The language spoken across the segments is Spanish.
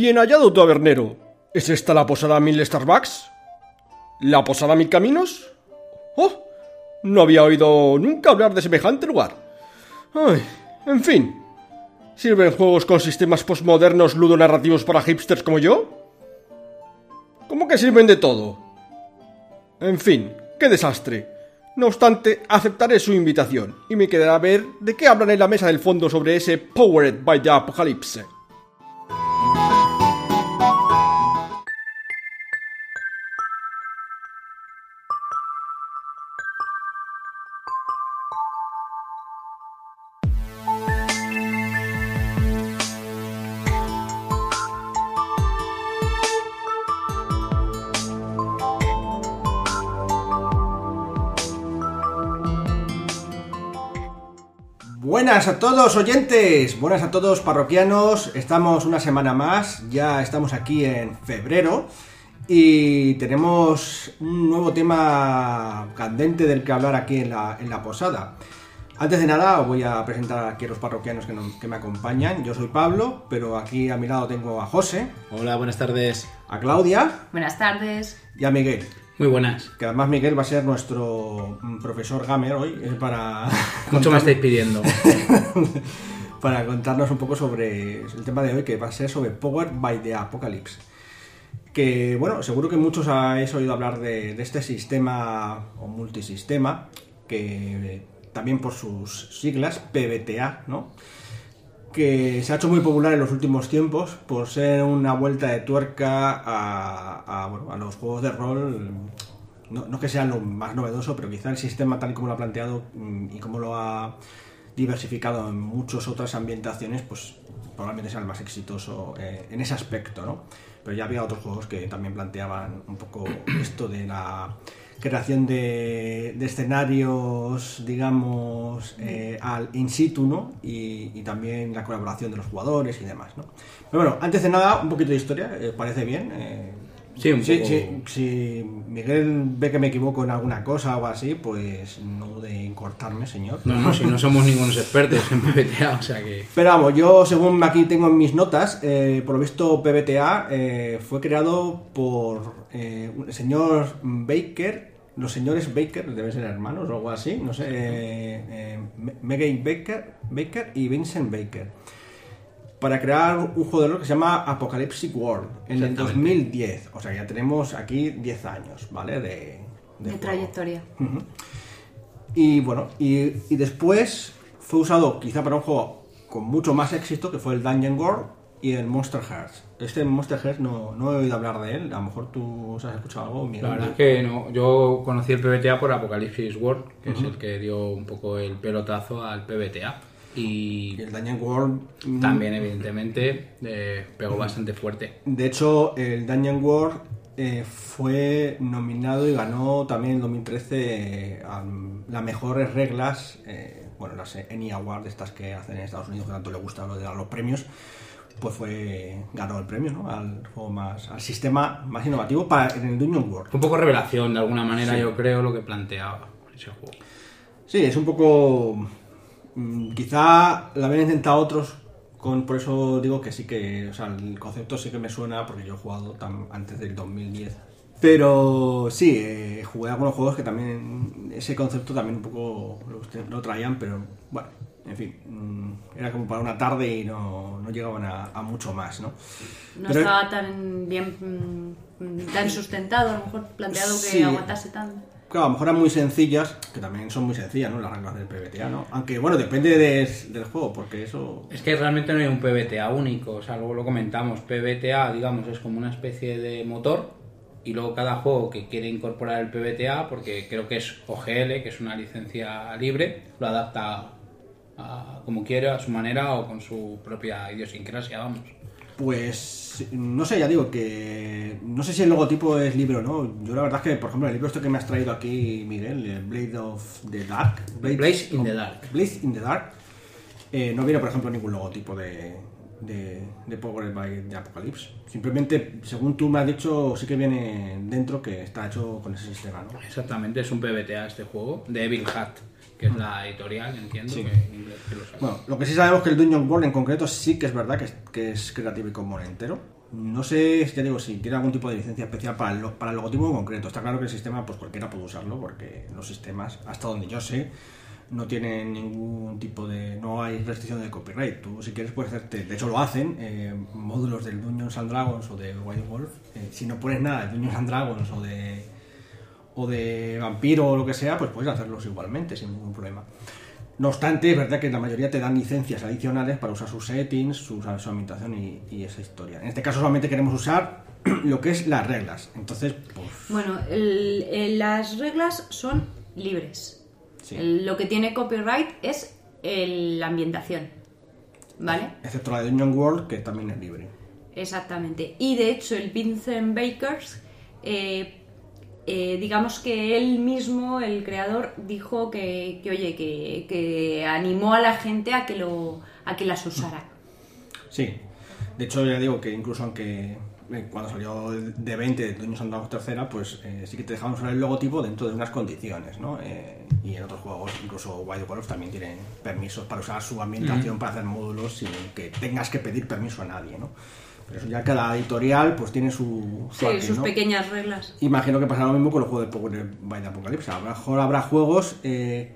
Bien hallado, tabernero. ¿Es esta la posada Mil Starbucks? ¿La posada Mil Caminos? ¡Oh! No había oído nunca hablar de semejante lugar. Ay, en fin. ¿Sirven juegos con sistemas postmodernos ludonarrativos para hipsters como yo? ¿Cómo que sirven de todo? En fin, qué desastre. No obstante, aceptaré su invitación y me quedará a ver de qué hablan en la mesa del fondo sobre ese Powered by the Apocalypse. Buenas a todos oyentes, buenas a todos parroquianos, estamos una semana más, ya estamos aquí en febrero y tenemos un nuevo tema candente del que hablar aquí en la, en la posada. Antes de nada os voy a presentar aquí a los parroquianos que, no- que me acompañan, yo soy Pablo, pero aquí a mi lado tengo a José, Hola, buenas tardes. a Claudia Buenas tardes. y a Miguel. Muy buenas. Que además Miguel va a ser nuestro mm, profesor gamer hoy, eh, para Mucho me estáis pidiendo. para contarnos un poco sobre el tema de hoy, que va a ser sobre Power by the Apocalypse. Que, bueno, seguro que muchos habéis oído hablar de, de este sistema o multisistema, que eh, también por sus siglas, PBTA, ¿no? Que se ha hecho muy popular en los últimos tiempos por ser una vuelta de tuerca a, los juegos de rol. No, no que sea lo más novedoso, pero quizá el sistema tal y como lo ha planteado mm, y como lo ha diversificado en muchas otras ambientaciones, pues probablemente sea el más exitoso eh, en ese aspecto, ¿no? Pero ya había otros juegos que también planteaban un poco esto de la creación de, de escenarios, digamos, eh, al in situ, ¿no? Y, y también la colaboración de los jugadores y demás, ¿no? Pero bueno, antes de nada, un poquito de historia, eh, parece bien. Sí, un Sí, poco. sí, si Miguel ve que me equivoco en alguna cosa o así, pues no dude en cortarme, señor. No, no, si no somos ningunos expertos en PBTA, o sea que. Pero vamos, yo según aquí tengo en mis notas, eh, por lo visto PBTA eh, fue creado por eh, el señor Baker, los señores Baker, deben ser hermanos o algo así, no sé, eh, eh, Megan Baker, Baker y Vincent Baker, para crear un juego de rol que se llama Apocalyptic World en el Exactamente. 2010. O sea, ya tenemos aquí 10 años, ¿vale? De, de De juego. trayectoria. Y bueno, y, y después fue usado quizá para un juego con mucho más éxito, que fue el Dungeon World y el Monster Hearts. Este Monster Hearts no, no he oído hablar de él, a lo mejor tú has escuchado algo, Miguel. La verdad es que no. Yo conocí el PBTA por Apocalypse World, que es el que dio un poco el pelotazo al PBTA. Y Y el Dungeon World... mm, también, evidentemente, eh, pegó bastante fuerte. De hecho, el Dungeon World eh, fue nominado y ganó también en 2013 eh, las mejores reglas, eh, bueno, las ENI Awards, estas que hacen en Estados Unidos, que tanto le gusta lo de dar los premios, pues fue ganó el premio, ¿no? Al juego más, al sistema más innovativo para en el Dungeon World. Fue un poco revelación, de alguna manera, Sí. yo creo, lo que planteaba ese juego. Sí, es un poco. Mm, Quizá la habían intentado otros, con, por eso digo que sí que. O sea, el concepto sí que me suena porque yo he jugado tam- antes del 2010. Pero sí, eh, jugué algunos juegos que también. Ese concepto también un poco lo, lo traían, pero bueno, en fin. mm, Era como para una tarde y no, no llegaban a, a mucho más, ¿no? No Pero- estaba tan bien, mm, tan sustentado, a lo mejor planteado que Sí. aguantase tanto. Claro, a lo mejor eran muy sencillas, que también son muy sencillas, ¿no? Las reglas del PBTA, ¿no? Aunque bueno, depende des- del juego, porque eso. Es que realmente no hay un PBTA único, o sea, luego lo comentamos. PBTA, digamos, es como una especie de motor y luego cada juego que quiere incorporar el PBTA, porque creo que es OGL, que es una licencia libre, lo adapta a- como quiere, a su manera o con su propia idiosincrasia, vamos. Pues no sé, ya digo que no sé si el logotipo es libre o no. Yo la verdad es que, por ejemplo, el libro este que me has traído aquí, Miguel, el Blade of the Dark, Blaze in the Dark. Blaze in the Dark, eh, no viene, por ejemplo, ningún logotipo de, de, de Power by the Apocalypse. Simplemente, según tú me has dicho, sí que viene dentro que está hecho con ese sistema, ¿no? Exactamente, es un PBTA este juego, de Evil Hat, que es la editorial, entiendo, Sí. que que lo sabe. Bueno, lo que sí sabemos que el Dungeon World en concreto sí que es verdad que es, que es Creative Commons entero. No sé, ya digo, si tiene algún tipo de licencia especial para el, lo- para el logotipo en concreto. Está claro que el sistema, pues cualquiera puede usarlo, porque los sistemas, hasta donde yo sé, no tienen ningún tipo de. No hay restricción de copyright. Tú, si quieres, puedes hacerte. De hecho, lo hacen. eh, módulos del Dungeons and Dragons o de White Wolf. eh, si no pones nada de Dungeons and Dragons o de. O de vampiro o lo que sea, pues puedes hacerlos igualmente, sin ningún problema. No obstante, es verdad que la mayoría te dan licencias adicionales para usar sus settings, su, su ambientación y, y esa historia. En este caso solamente queremos usar lo que es las reglas. Entonces, pues Bueno, el- el- las reglas son libres. Sí. El- lo que tiene copyright es la ambientación. ¿Vale? excepto la de Dungeon World, que también es libre. Exactamente. Y de hecho, el Vincent Bakers, eh, eh, digamos que él mismo, el creador, dijo que, que, oye, que, que animó a la gente a que lo, a que las usara. Sí. De hecho, ya digo que incluso aunque eh, cuando salió de 20 de Dungeons and Dragons tercera, pues eh, sí que te dejaban usar el logotipo dentro de unas condiciones, ¿no? Eh, y en otros juegos, incluso Wild Wolf también tienen permisos para usar su ambientación, para hacer módulos sin que tengas que pedir permiso a nadie, ¿no? Pero eso ya cada editorial pues tiene su... su Sí, arte, sus ¿no? pequeñas reglas. Imagino que pasará lo mismo con el juego de Power by the Apocalypse. A lo mejor habrá juegos eh,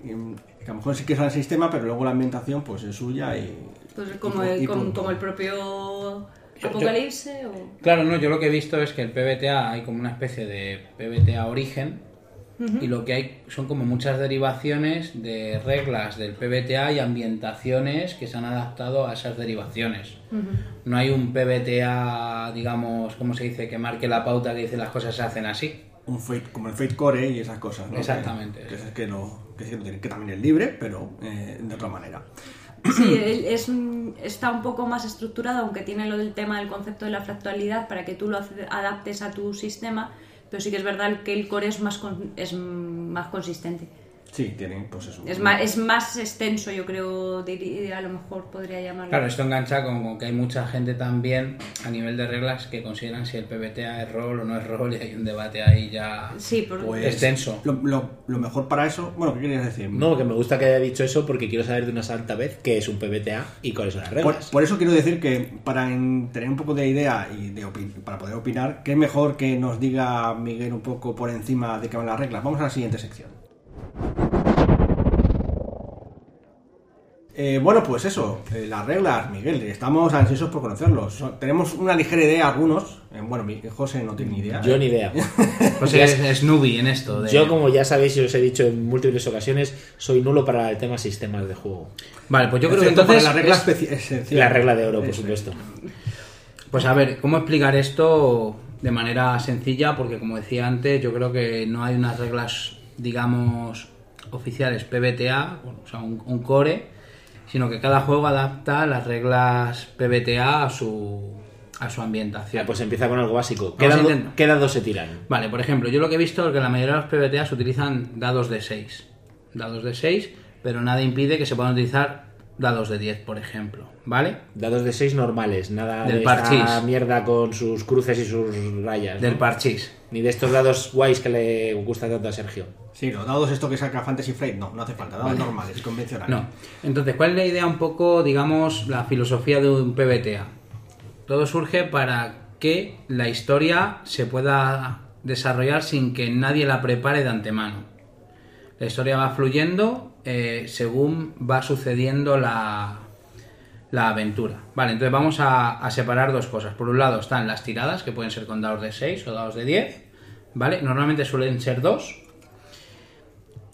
que a lo mejor sí que es el sistema, pero luego la ambientación pues es suya y... Pues y como, el, y como el propio Apocalipse o... Claro, no, yo lo que he visto es que el PBTA hay como una especie de PBTA origen y lo que hay son como muchas derivaciones de reglas del PBTA y ambientaciones que se han adaptado a esas derivaciones. No hay un PBTA, digamos, ¿cómo se dice? Que marque la pauta que dice las cosas se hacen así. un Fate, como el Fate Core y esas cosas, ¿no? Exactamente. Que, que que, lo, que, que lo tiene, que también es libre, pero eh, de otra manera. Sí, es, está un poco más estructurado, aunque tiene lo del tema del concepto de la fractalidad para que tú lo adaptes a tu sistema, pero sí que es verdad que el core es más, con- es más consistente. Sí, tienen pues eso. Es más, es más extenso, yo creo, diría- a lo mejor podría llamarlo. Claro, esto engancha con, con que hay mucha gente también a nivel de reglas que consideran si el PBTA es rol o no es rol y hay un debate ahí ya Sí, por, Pues, extenso. Lo, lo- lo mejor para eso... Bueno, ¿qué querías decir? No, que me gusta que haya dicho eso porque quiero saber de una santa vez qué es un PBTA y cuáles son las Por, reglas. por eso quiero decir que para en- tener un poco de idea y de para poder opinar, qué mejor que nos diga Miguel un poco por encima de qué van las reglas. Vamos a la siguiente sección. Eh, bueno, pues eso, eh, las reglas, Miguel, estamos ansiosos por conocerlos. So- tenemos una ligera idea algunos. eh, bueno, mi- José no tiene ni idea. Yo ni idea. Pues es, es newbie en esto. de- Yo, como ya sabéis y os he dicho en múltiples ocasiones, soy nulo para el tema sistemas de juego. Vale, pues yo creo que Excepto entonces... la regla es-. La regla de oro, por supuesto. Pues a ver, ¿cómo explicar esto de manera sencilla? Porque como decía antes, yo creo que no hay unas reglas, digamos, oficiales PBTA, o sea, un, un core, sino que cada juego adapta las reglas PBTA a su, a su ambientación. Ya, pues empieza con algo básico. ¿Qué, dado- qué dados se tiran? Vale, por ejemplo, yo lo que he visto es que la mayoría de los PBTA se utilizan dados de 6. Dados de 6, pero nada impide que se puedan utilizar dados de 10, por ejemplo. ¿Vale? Dados de 6 normales, nada Del de esta parchís. mierda con sus cruces y sus rayas. ¿no? Del parchís. Ni de estos dados guays que le gusta tanto a Sergio. Sí, los dados esto que saca Fantasy Flight, no, no hace falta. Dados Vale. normales, convencionales. No. Entonces, ¿cuál es la idea un poco, digamos, la filosofía de un PBTA? Todo surge para que la historia se pueda desarrollar sin que nadie la prepare de antemano. La historia va fluyendo eh, según va sucediendo la, la aventura. Vale, entonces vamos a, a separar dos cosas. Por un lado están las tiradas, que pueden ser con dados de 6 o dados de 10. ¿Vale? Normalmente suelen ser dos.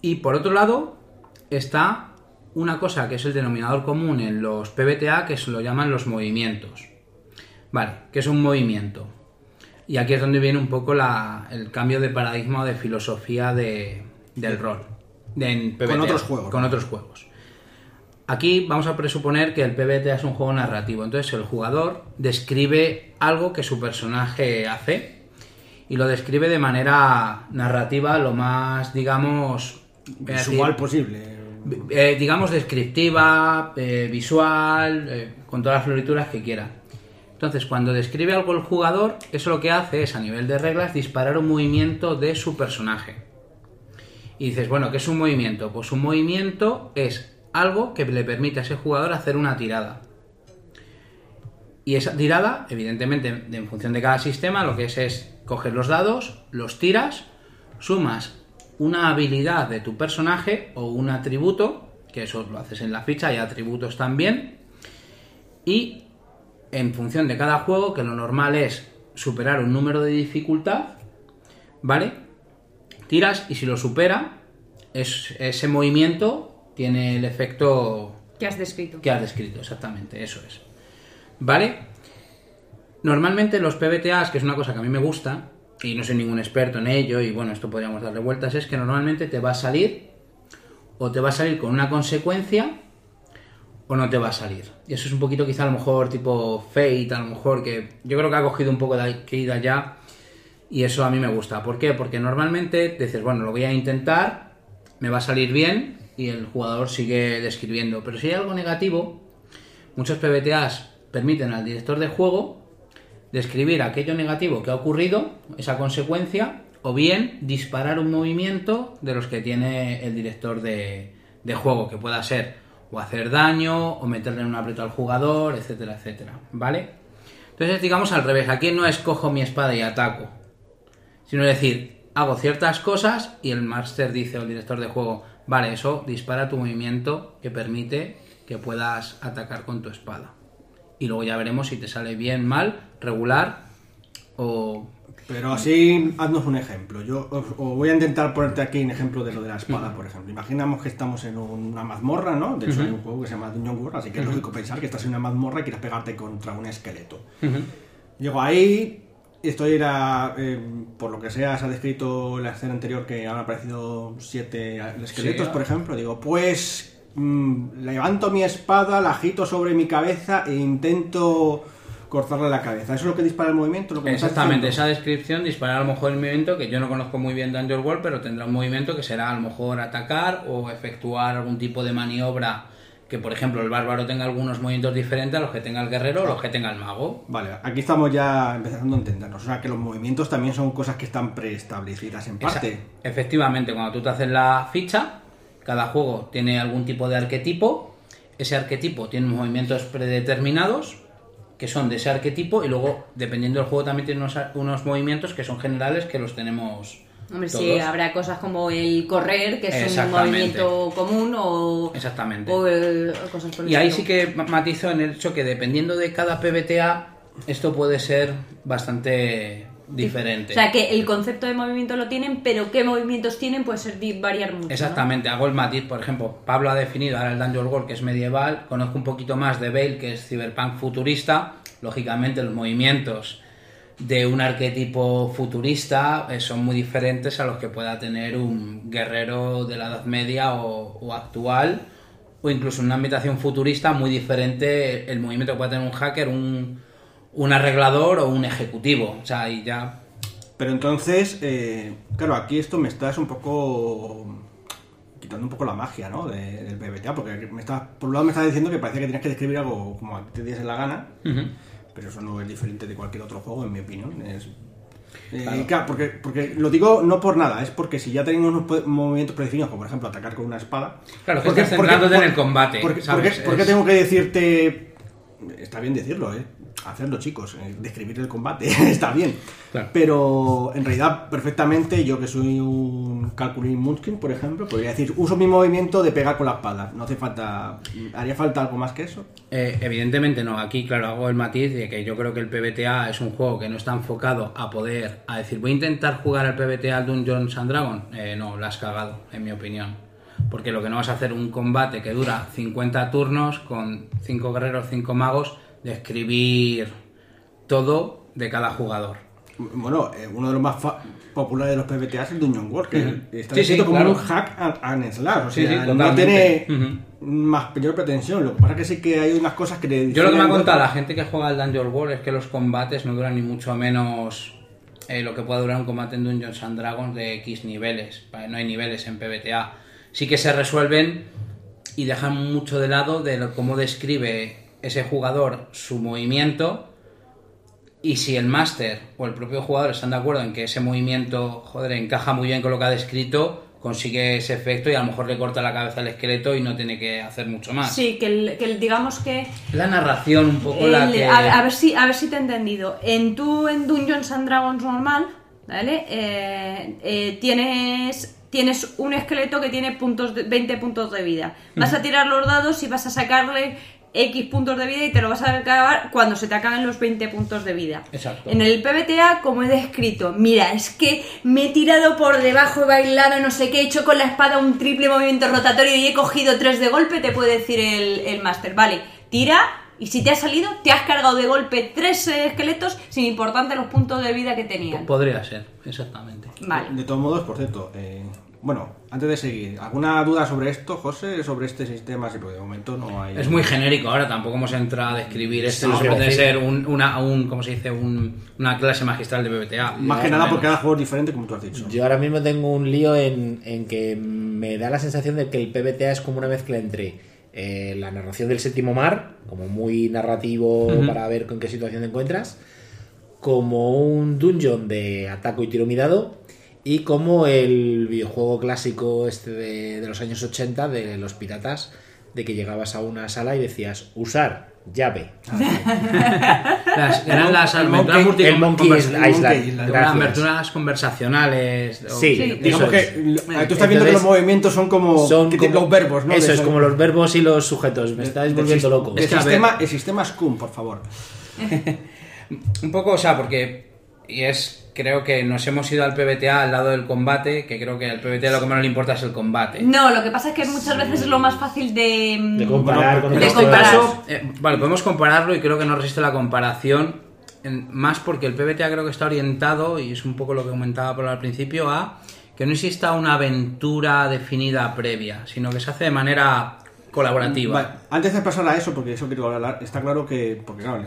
Y por otro lado está una cosa que es el denominador común en los PBTA que se lo llaman los movimientos. Vale, que es un movimiento. Y aquí es donde viene un poco la- el cambio de paradigma o de filosofía de- del rol. En PBTA, otros juegos, Con otros juegos. Aquí vamos a presuponer que el PBTA es un juego narrativo. Entonces el jugador describe algo que su personaje hace y lo describe de manera narrativa lo más, digamos... Visual decir, posible. eh, digamos descriptiva, eh, visual, eh, con todas las florituras que quiera. Entonces, cuando describe algo el jugador, eso lo que hace es, a nivel de reglas, disparar un movimiento de su personaje. Y dices, bueno, ¿qué es un movimiento? Pues un movimiento es algo que le permite a ese jugador hacer una tirada. Y esa tirada, evidentemente, de- en función de cada sistema, lo que es es coger los dados, los tiras, sumas una habilidad de tu personaje o un atributo, que eso lo haces en la ficha, hay atributos también, y en función de cada juego, que lo normal es superar un número de dificultad, ¿vale? Tiras y si lo supera, es, ese movimiento tiene el efecto ¿Qué has descrito? que has descrito, exactamente, eso es. ¿Vale? Normalmente los PBTAs, que es una cosa que a mí me gusta, y no soy ningún experto en ello, y bueno, esto podríamos darle vueltas, es que normalmente te va a salir, o te va a salir con una consecuencia, o no te va a salir. Y eso es un poquito quizá a lo mejor tipo Fate, a lo mejor que yo creo que ha cogido un poco de aquí y de allá, y eso a mí me gusta. ¿Por qué? Porque normalmente dices, bueno, lo voy a intentar, me va a salir bien, y el jugador sigue describiendo. Pero si hay algo negativo, muchos PBTAs permiten al director de juego describir aquello negativo que ha ocurrido, esa consecuencia, o bien disparar un movimiento de los que tiene el director de, juego, que pueda ser o hacer daño, o meterle un aprieto al jugador, etcétera, etcétera. ¿Vale? Entonces, digamos al revés, aquí no escojo mi espada y ataco, sino decir, hago ciertas cosas y el máster dice, o el director de juego, vale, eso dispara tu movimiento que permite que puedas atacar con tu espada. Y luego ya veremos si te sale bien, mal, regular o... Pero así, haznos un ejemplo. Yo os, os voy a intentar ponerte aquí un ejemplo de lo de la espada, por ejemplo. Imaginamos que estamos en una mazmorra, ¿no? De hecho, hay un juego que se llama Dungeon World, así que es lógico pensar que estás en una mazmorra y quieres pegarte contra un esqueleto. Llego ahí, esto era, eh, por lo que sea, se ha descrito en la escena anterior que han aparecido siete esqueletos, Sí. por ejemplo. Digo, pues mm, levanto mi espada, la agito sobre mi cabeza e intento cortarle la cabeza. ¿Eso es lo que dispara el movimiento? Lo que Exactamente, esa descripción dispara a lo mejor el movimiento que yo no conozco muy bien Dungeon World, pero tendrá un movimiento que será a lo mejor atacar o efectuar algún tipo de maniobra que, por ejemplo, el bárbaro tenga algunos movimientos diferentes a los que tenga el guerrero o los que tenga el mago. Vale, aquí estamos ya empezando a entendernos. O sea, que los movimientos también son cosas que están preestablecidas en parte. Efectivamente, cuando tú te haces la ficha, cada juego tiene algún tipo de arquetipo. Ese arquetipo tiene movimientos predeterminados que son de ese arquetipo y luego, dependiendo del juego, también tiene unos, unos movimientos que son generales que los tenemos Hombre, todos. sí, habrá cosas como el correr, que es un movimiento común, o, Exactamente. o, eh, cosas por el Y ahí sí que ma- matizo en el hecho que dependiendo de cada PBTA, esto puede ser bastante diferente. O sea, que el concepto de movimiento lo tienen, pero qué movimientos tienen puede ser variar mucho. ¿no? Exactamente, hago el matiz, por ejemplo, Pablo ha definido ahora el Dungeon World que es medieval, conozco un poquito más de Bale que es cyberpunk futurista, lógicamente los movimientos de un arquetipo futurista eh, son muy diferentes a los que pueda tener un guerrero de la Edad Media o, o actual, o incluso en una ambientación futurista muy diferente el movimiento que puede tener un hacker, un, un arreglador o un ejecutivo, o sea, y ya Pero entonces, eh, claro, aquí esto me estás un poco quitando un poco la magia, ¿no? de- del PBTA, porque me estás, por un lado me estás diciendo que parecía que tenías que describir algo como a ti te diese la gana, pero eso no es diferente de cualquier otro juego, en mi opinión. Es, eh, Claro. porque, porque lo digo no por nada, es porque si ya tenemos unos movimientos predefinidos, como por ejemplo atacar con una espada. Claro, que ¿por qué- estás por qué- centrándote en el combate, ¿Por qué, ¿sabes? Es- tengo que decirte.? Está bien decirlo, ¿eh? Hacerlo, chicos. eh, Describir el combate está bien. Claro. Pero en realidad, perfectamente, yo que soy un Calculin Munchkin, por ejemplo, podría decir: uso mi movimiento de pegar con la espada. No hace falta. ¿Haría falta algo más que eso? Eh, evidentemente no, aquí claro hago el matiz de que yo creo que el PBTA es un juego que no está enfocado a poder, a decir voy a intentar jugar al PBTA al Dungeons and Dragons, eh, no, la has cagado, en mi opinión. Porque lo que no vas a hacer un combate que dura 50 turnos con 5 guerreros, 5 magos, de escribir todo de cada jugador. Bueno, eh, uno de los más populares de los PBTA es el Dungeon World, que está Sí, sí, como claro. un hack and, slash. O sea, sí, no tiene más mayor pretensión. Lo que pasa es que sí que hay unas cosas que le Yo lo que me ha contado la gente que juega al Dungeon World es que los combates no duran ni mucho menos eh, lo que pueda durar un combate en Dungeons and Dragons de X niveles. No hay niveles en PBTA. Sí que se resuelven y dejan mucho de lado de lo- cómo describe ese jugador su movimiento y si el máster o el propio jugador están de acuerdo en que ese movimiento, joder, encaja muy bien con lo que ha descrito, consigue ese efecto y a lo mejor le corta la cabeza al esqueleto y no tiene que hacer mucho más. Sí, que, el- que el- digamos que La narración un poco la que... a, a ver si, a ver si te he entendido. En tu en Dungeons and Dragons normal, ¿vale? Eh, eh, tienes, tienes un esqueleto que tiene puntos de- 20 puntos de vida. Vas a tirar los dados y vas a sacarle X puntos de vida y te lo vas a acabar cuando se te acaben los 20 puntos de vida. Exacto. En el PBTA, como he descrito, mira, es que me he tirado por debajo, he bailado, no sé qué, he hecho con la espada un triple movimiento rotatorio y he cogido tres de golpe, te puede decir el, el máster. Vale, tira y si te ha salido, te has cargado de golpe tres esqueletos sin importarte los puntos de vida que tenían. Podría ser, exactamente. Vale. De todos modos, por cierto, eh, bueno, antes de seguir, ¿alguna duda sobre esto, José? Sobre este sistema, sí, porque de momento no hay. Es muy genérico ahora, tampoco hemos entrado a describir esto. Sí, no sí, puede sí. ser un, una, un, ¿cómo se dice? Un- una clase magistral de BBTA. Más que nada menos. porque cada juego es diferente, como tú has dicho. Yo ahora mismo tengo un lío en, en que me da la sensación de que el PBTA es como una mezcla entre eh, la narración del séptimo mar, como muy narrativo para ver con qué situación te encuentras, como un dungeon de ataco y tiro mirado, y como el videojuego clásico este de, de los años 80 de los piratas, de que llegabas a una sala y decías usar llave. Las- eran las El aventuras Monkey- el Monkey Island. Island. eran aventuras conversacionales. o- Sí, Sí. eso Digamos es. que tú estás viendo que los movimientos son como, son que como- los verbos, ¿no? Eso es como los verbos y los sujetos. Me estáis volviendo loco. ver- sistema, el sistema Scum, por favor. Un poco, o sea, porque. Y es. Creo que nos hemos ido al PBTA al lado del combate, que creo que al PBTA lo que menos le importa es el combate. No, lo que pasa es que muchas veces es lo más fácil de... De comparar con de este comparar. juegos. caso, eh, vale, podemos compararlo y creo que no resiste la comparación. en- más porque el PBTA creo que está orientado, y es un poco lo que comentaba por al principio, a que no exista una aventura definida previa, sino que se hace de manera colaborativa. Vale, antes de pasar a eso, porque eso quiero hablar, está claro que, porque claro, el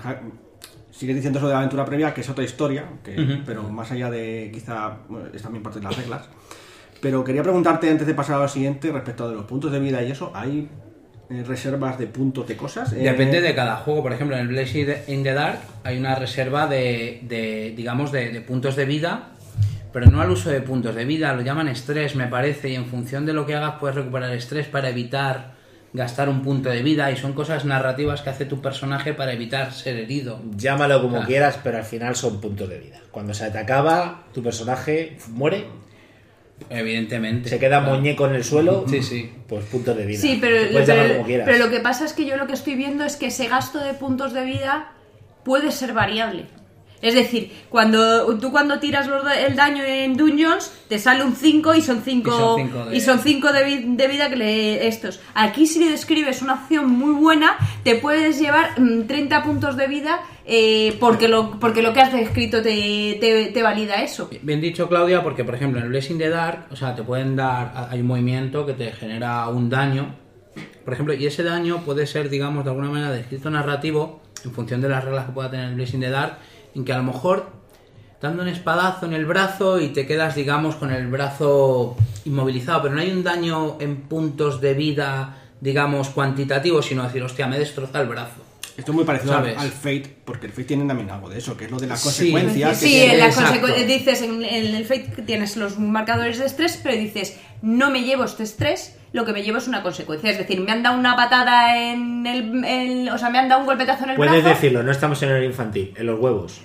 sigue diciendo eso de la aventura previa, que es otra historia, que- pero más allá de quizá, bueno, es también parte de las reglas. Pero quería preguntarte antes de pasar a lo siguiente, respecto de los puntos de vida y eso, ¿hay eh, reservas de puntos de cosas? Eh, Depende de cada juego. Por ejemplo, en el Blaze in the Dark hay una reserva de, de, digamos, de, de puntos de vida, pero no al uso de puntos de vida, lo llaman estrés, me parece, y en función de lo que hagas puedes recuperar estrés para evitar gastar un punto de vida, y son cosas narrativas que hace tu personaje para evitar ser herido. Llámalo como quieras, pero al final son puntos de vida. Cuando se te acaba, tu personaje muere, Evidentemente. se queda Claro. muñeco en el suelo, Sí, sí. pues puntos de vida. Sí, pero, Lo como pero lo que pasa es que yo lo que estoy viendo es que ese gasto de puntos de vida puede ser variable. Es decir, cuando tú cuando tiras el daño en Dungeons, te sale un 5 y son 5 Y son cinco de- y son cinco de, vi- de vida que le estos. Aquí si le describes una acción muy buena, te puedes llevar mm, 30 puntos de vida eh, porque, lo, porque lo que has descrito te, te, te valida eso. Bien dicho, Claudia, porque por ejemplo en el Blessing the Dark, o sea, te pueden dar, hay un movimiento que te genera un daño, por ejemplo, y ese daño puede ser, digamos, de alguna manera descrito narrativo, en función de las reglas que pueda tener el Blessing the Dark, en que a lo mejor dando un espadazo en el brazo y te quedas, digamos, con el brazo inmovilizado, pero no hay un daño en puntos de vida, digamos, cuantitativo, sino decir, hostia, me destroza el brazo. Esto es muy parecido al, ¿Sabes? al Fate, porque el Fate tiene también algo de eso, que es lo de las Sí. consecuencias. que Sí, tiene- en la Exacto. consecu- dices en, el Fate tienes los marcadores de estrés, pero dices, no me llevo este estrés, lo que me llevo es una consecuencia. Es decir, me han dado una patada en el, el- o sea, me han dado un golpetazo en el Puedes brazo. decirlo, no estamos en el infantil, en los huevos.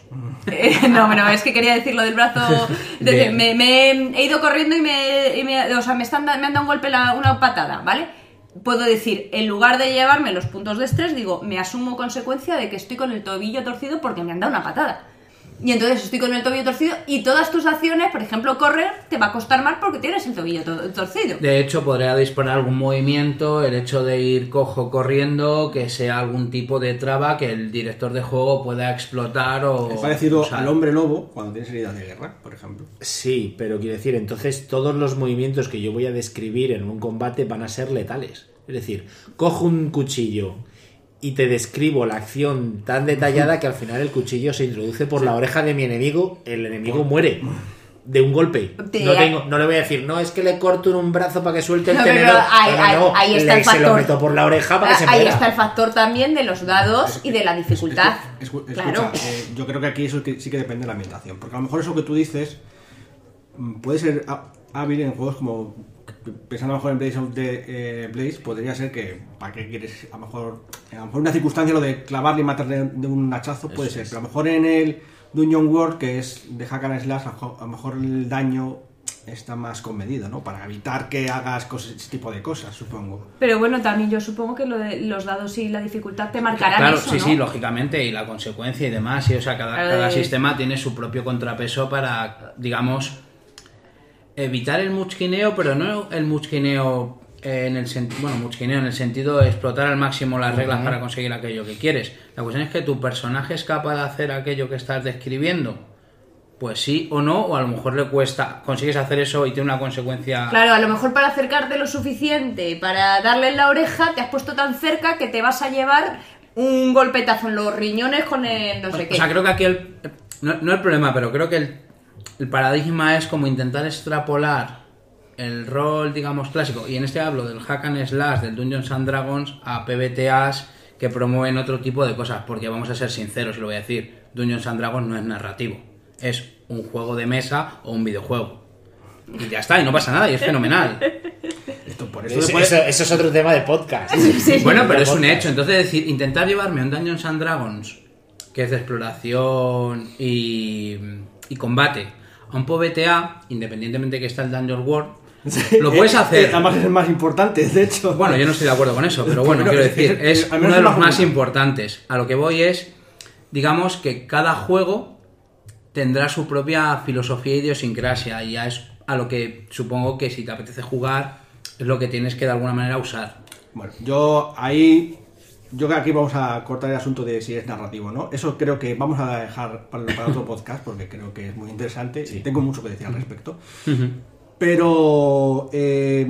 Eh, no, no, es que quería decir lo del brazo. de- me, me he ido corriendo y me, y me- o sea, me, están, me han dado un golpe, la- una patada, ¿vale? Puedo decir, en lugar de llevarme los puntos de estrés, digo, me asumo consecuencia de que estoy con el tobillo torcido porque me han dado una patada. Y entonces estoy con el tobillo torcido y todas tus acciones, por ejemplo, correr, te va a costar más porque tienes el tobillo to- torcido. De hecho, podría disponer algún movimiento, el hecho de ir cojo corriendo, que sea algún tipo de traba que el director de juego pueda explotar o... Es parecido usar. al hombre lobo cuando tienes heridas de guerra, por ejemplo. Sí, pero quiero decir, entonces todos los movimientos que yo voy a describir en un combate van a ser letales. Es decir, cojo un cuchillo y te describo la acción tan detallada que al final el cuchillo se introduce por la oreja de mi enemigo, el enemigo muere de un golpe. Te- No, tengo, no le voy a decir, no, es que le corto en un brazo para que suelte el No, pero tenedor. ahí- No, no, ahí- no, ahí está le- el Se lo factor. meto por la oreja para que se Ahí muera. está el factor también de los dados y de la dificultad. Escucha, claro. eh, yo creo que aquí eso que- sí que depende de la ambientación. Porque a lo mejor eso que tú dices mm, puede ser há- hábil en juegos como pensando a lo mejor en Blaze of the eh, Blaze, podría ser que, ¿para qué quieres? A lo mejor, a lo mejor una circunstancia lo de clavarle y matarle de un hachazo puede ser, pero a lo mejor en el Dungeon World, que es de hack and slash, a lo mejor- el daño está más conmedido, ¿no? Para evitar que hagas cosas, ese tipo de cosas, supongo. Pero bueno, también yo supongo que lo de los dados y la dificultad te marcarán Claro, eso, sí, ¿no? sí, lógicamente, y la consecuencia y demás. Y, o sea, cada, cada de- sistema tiene su propio contrapeso para, digamos, evitar el muchquineo, pero no el muchquineo eh, en el sentido, bueno, muchquineo en el sentido de explotar al máximo las reglas para conseguir aquello que quieres. La cuestión es que tu personaje es capaz de hacer aquello que estás describiendo. Pues sí o no, o a lo mejor le cuesta, consigues hacer eso y tiene una consecuencia... Claro, a lo mejor para acercarte lo suficiente, para darle en la oreja, te has puesto tan cerca que te vas a llevar un golpetazo en los riñones con el no sé O qué. sea, creo que aquí el. No, no el problema, pero creo que el, el paradigma es como intentar extrapolar el rol, digamos, clásico. Y en este hablo del hack and slash, del Dungeons and Dragons, a PBTAs que promueven otro tipo de cosas. Porque vamos a ser sinceros, y lo voy a decir: Dungeons and Dragons no es narrativo. Es un juego de mesa o un videojuego. Y ya está, y no pasa nada, y es fenomenal. Esto por eso, puede- eso- eso es otro tema de podcast. Bueno, pero De es un hecho. Entonces, decir, intentar llevarme a un Dungeons and Dragons que es de exploración y, y combate a un PBTA, independientemente que está el Dungeon World, lo puedes Eh, hacer. Además es el más importante, de hecho. Bueno, yo no estoy de acuerdo con eso, pero bueno, quiero decir, es- uno de los más importantes. A lo que voy es, digamos que cada juego tendrá su propia filosofía e idiosincrasia y ya es a lo que supongo que si te apetece jugar es lo que tienes que de alguna manera usar. Bueno, yo ahí. Yo creo que aquí vamos a cortar el asunto de si es narrativo o no. Eso creo que vamos a dejar para, para otro podcast porque creo que es muy interesante y tengo mucho que decir al respecto. Pero eh,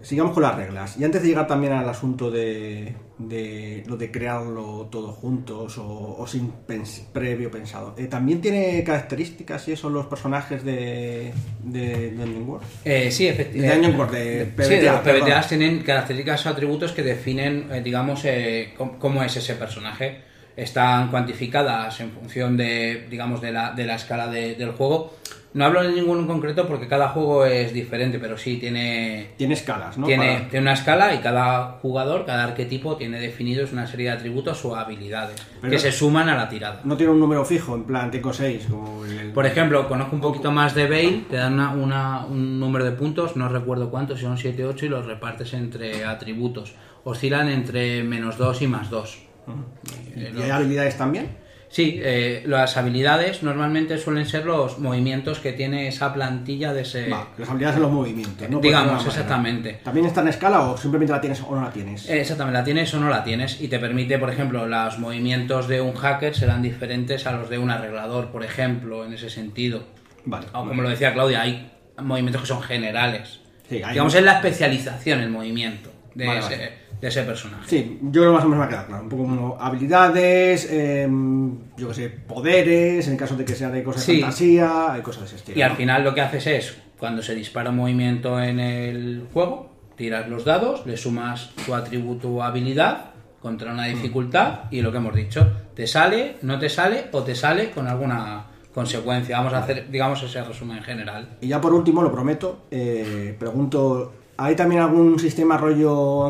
sigamos con las reglas. Y antes de llegar también al asunto de, de lo de crearlo todo juntos o, o sin pens- previo pensado, eh, ¿también tiene características y eso los personajes de, de Dungeon World? Eh, sí, De efectivamente. Dungeon World, de Sí, PBTA, de los. PBTAs tienen características o atributos que definen, eh, digamos, eh, cómo, cómo es ese personaje. Están cuantificadas en función de, digamos, de la, de la escala de- del juego. No hablo de ninguno en concreto porque cada juego es diferente, pero sí tiene, Tiene escalas, ¿no? tiene, Para- tiene una escala y cada jugador, cada arquetipo tiene definidos una serie de atributos o habilidades Pero- que se suman a la tirada. No tiene un número fijo, en plan, tengo 6. Como el- Por ejemplo, conozco un poquito más de Bale, te dan una- una- un número de puntos, no recuerdo cuántos, si son 7 8 y los repartes entre atributos. Oscilan entre menos 2 y más 2. ¿Y hay habilidades también? Sí, eh, las habilidades normalmente suelen ser los movimientos que tiene esa plantilla de ese... Va, las habilidades en los movimientos, ¿no? Digamos, exactamente. ¿También está en escala o simplemente la tienes o no la tienes? Eh, Exactamente, la tienes o no la tienes y te permite, por ejemplo, los movimientos de un hacker serán diferentes a los de un arreglador, por ejemplo, en ese sentido. Vale. O como lo decía Claudia, hay movimientos que son generales. Sí, hay- Digamos, es la especialización, el movimiento de, Vale, ese, vale. De ese personaje. Sí, yo creo más o menos me ha quedado claro. Un poco como habilidades, em, yo que sé, poderes, en caso de que sea de cosas de Sí. fantasía, hay cosas de ese estilo. Y al ¿no? final lo que haces es, cuando se dispara un movimiento en el juego, tiras los dados, le sumas tu atributo o habilidad contra una dificultad y lo que hemos dicho, te sale, no te sale o te sale con alguna consecuencia. Vamos a hacer, digamos, ese resumen general. Y ya por último, lo prometo, eh, pregunto, ¿hay también algún sistema rollo,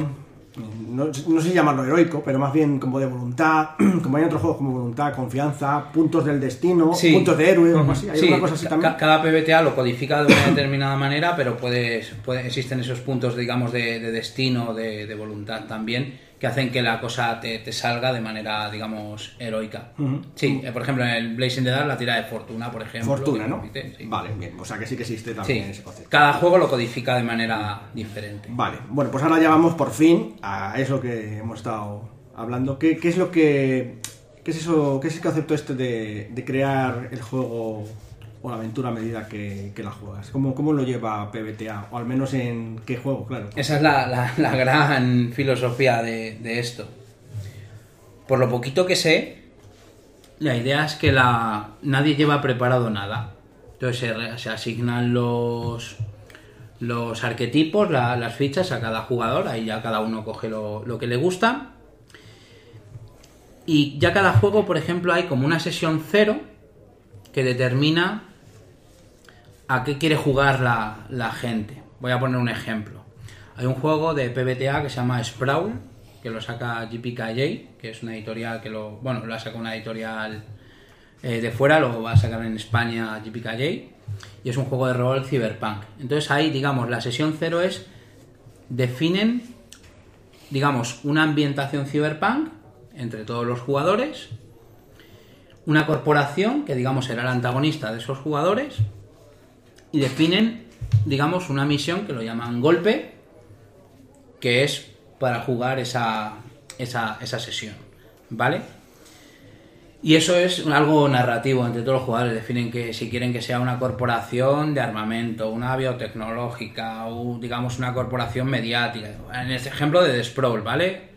no, no sé llamarlo heroico, pero más bien como de voluntad, como hay en otros juegos como voluntad, confianza, puntos del destino, Sí. puntos de héroe o algo así? ¿Hay Sí, cosa así también? cada PBTA lo codifica de una determinada manera, pero puedes, puede- existen esos puntos, digamos, de, de destino, de, de voluntad también, que hacen que la cosa te, te salga de manera, digamos, heroica. Sí, eh, por ejemplo, en el Blazing the Dark la tira de fortuna, por ejemplo. Fortuna, ¿no? permite, sí. Vale, bien, o sea que sí que existe Sí, también ese concepto. cada juego lo codifica de manera diferente. Vale, bueno, pues ahora ya vamos por fin a eso que hemos estado hablando. ¿Qué, qué es lo que. ¿Qué es eso? ¿Qué es el concepto este de, de crear el juego o la aventura a medida que, la juegas? ¿Cómo, ¿Cómo lo lleva PBTA? O al menos en qué juego, claro. Esa es la, gran filosofía de, esto. Por lo poquito que sé, la idea es que la, nadie lleva preparado nada. Entonces se, asignan los, los arquetipos, la- las fichas a cada jugador, ahí ya cada uno coge lo, lo que le gusta. Y ya cada juego, por ejemplo, hay como una sesión cero que determina a qué quiere jugar la, gente. voy a poner un ejemplo. Hay un juego de PBTA que se llama Sprawl, que lo saca GPKJ, que es una editorial que lo. Bueno, lo ha sacado una editorial eh, de fuera, lo va a sacar en España GPKJ, y es un juego de rol cyberpunk. Entonces ahí, digamos, la sesión cero es. definen, digamos, una ambientación cyberpunk entre todos los jugadores, una corporación que, digamos, será el antagonista de esos jugadores, y definen, digamos, una misión que lo llaman golpe, que es para jugar esa, esa, esa sesión, ¿vale? Y eso es algo narrativo entre todos los jugadores. Definen que si quieren que sea una corporación de armamento, una biotecnológica o digamos una corporación mediática. En este ejemplo de The Sprawl, ¿vale?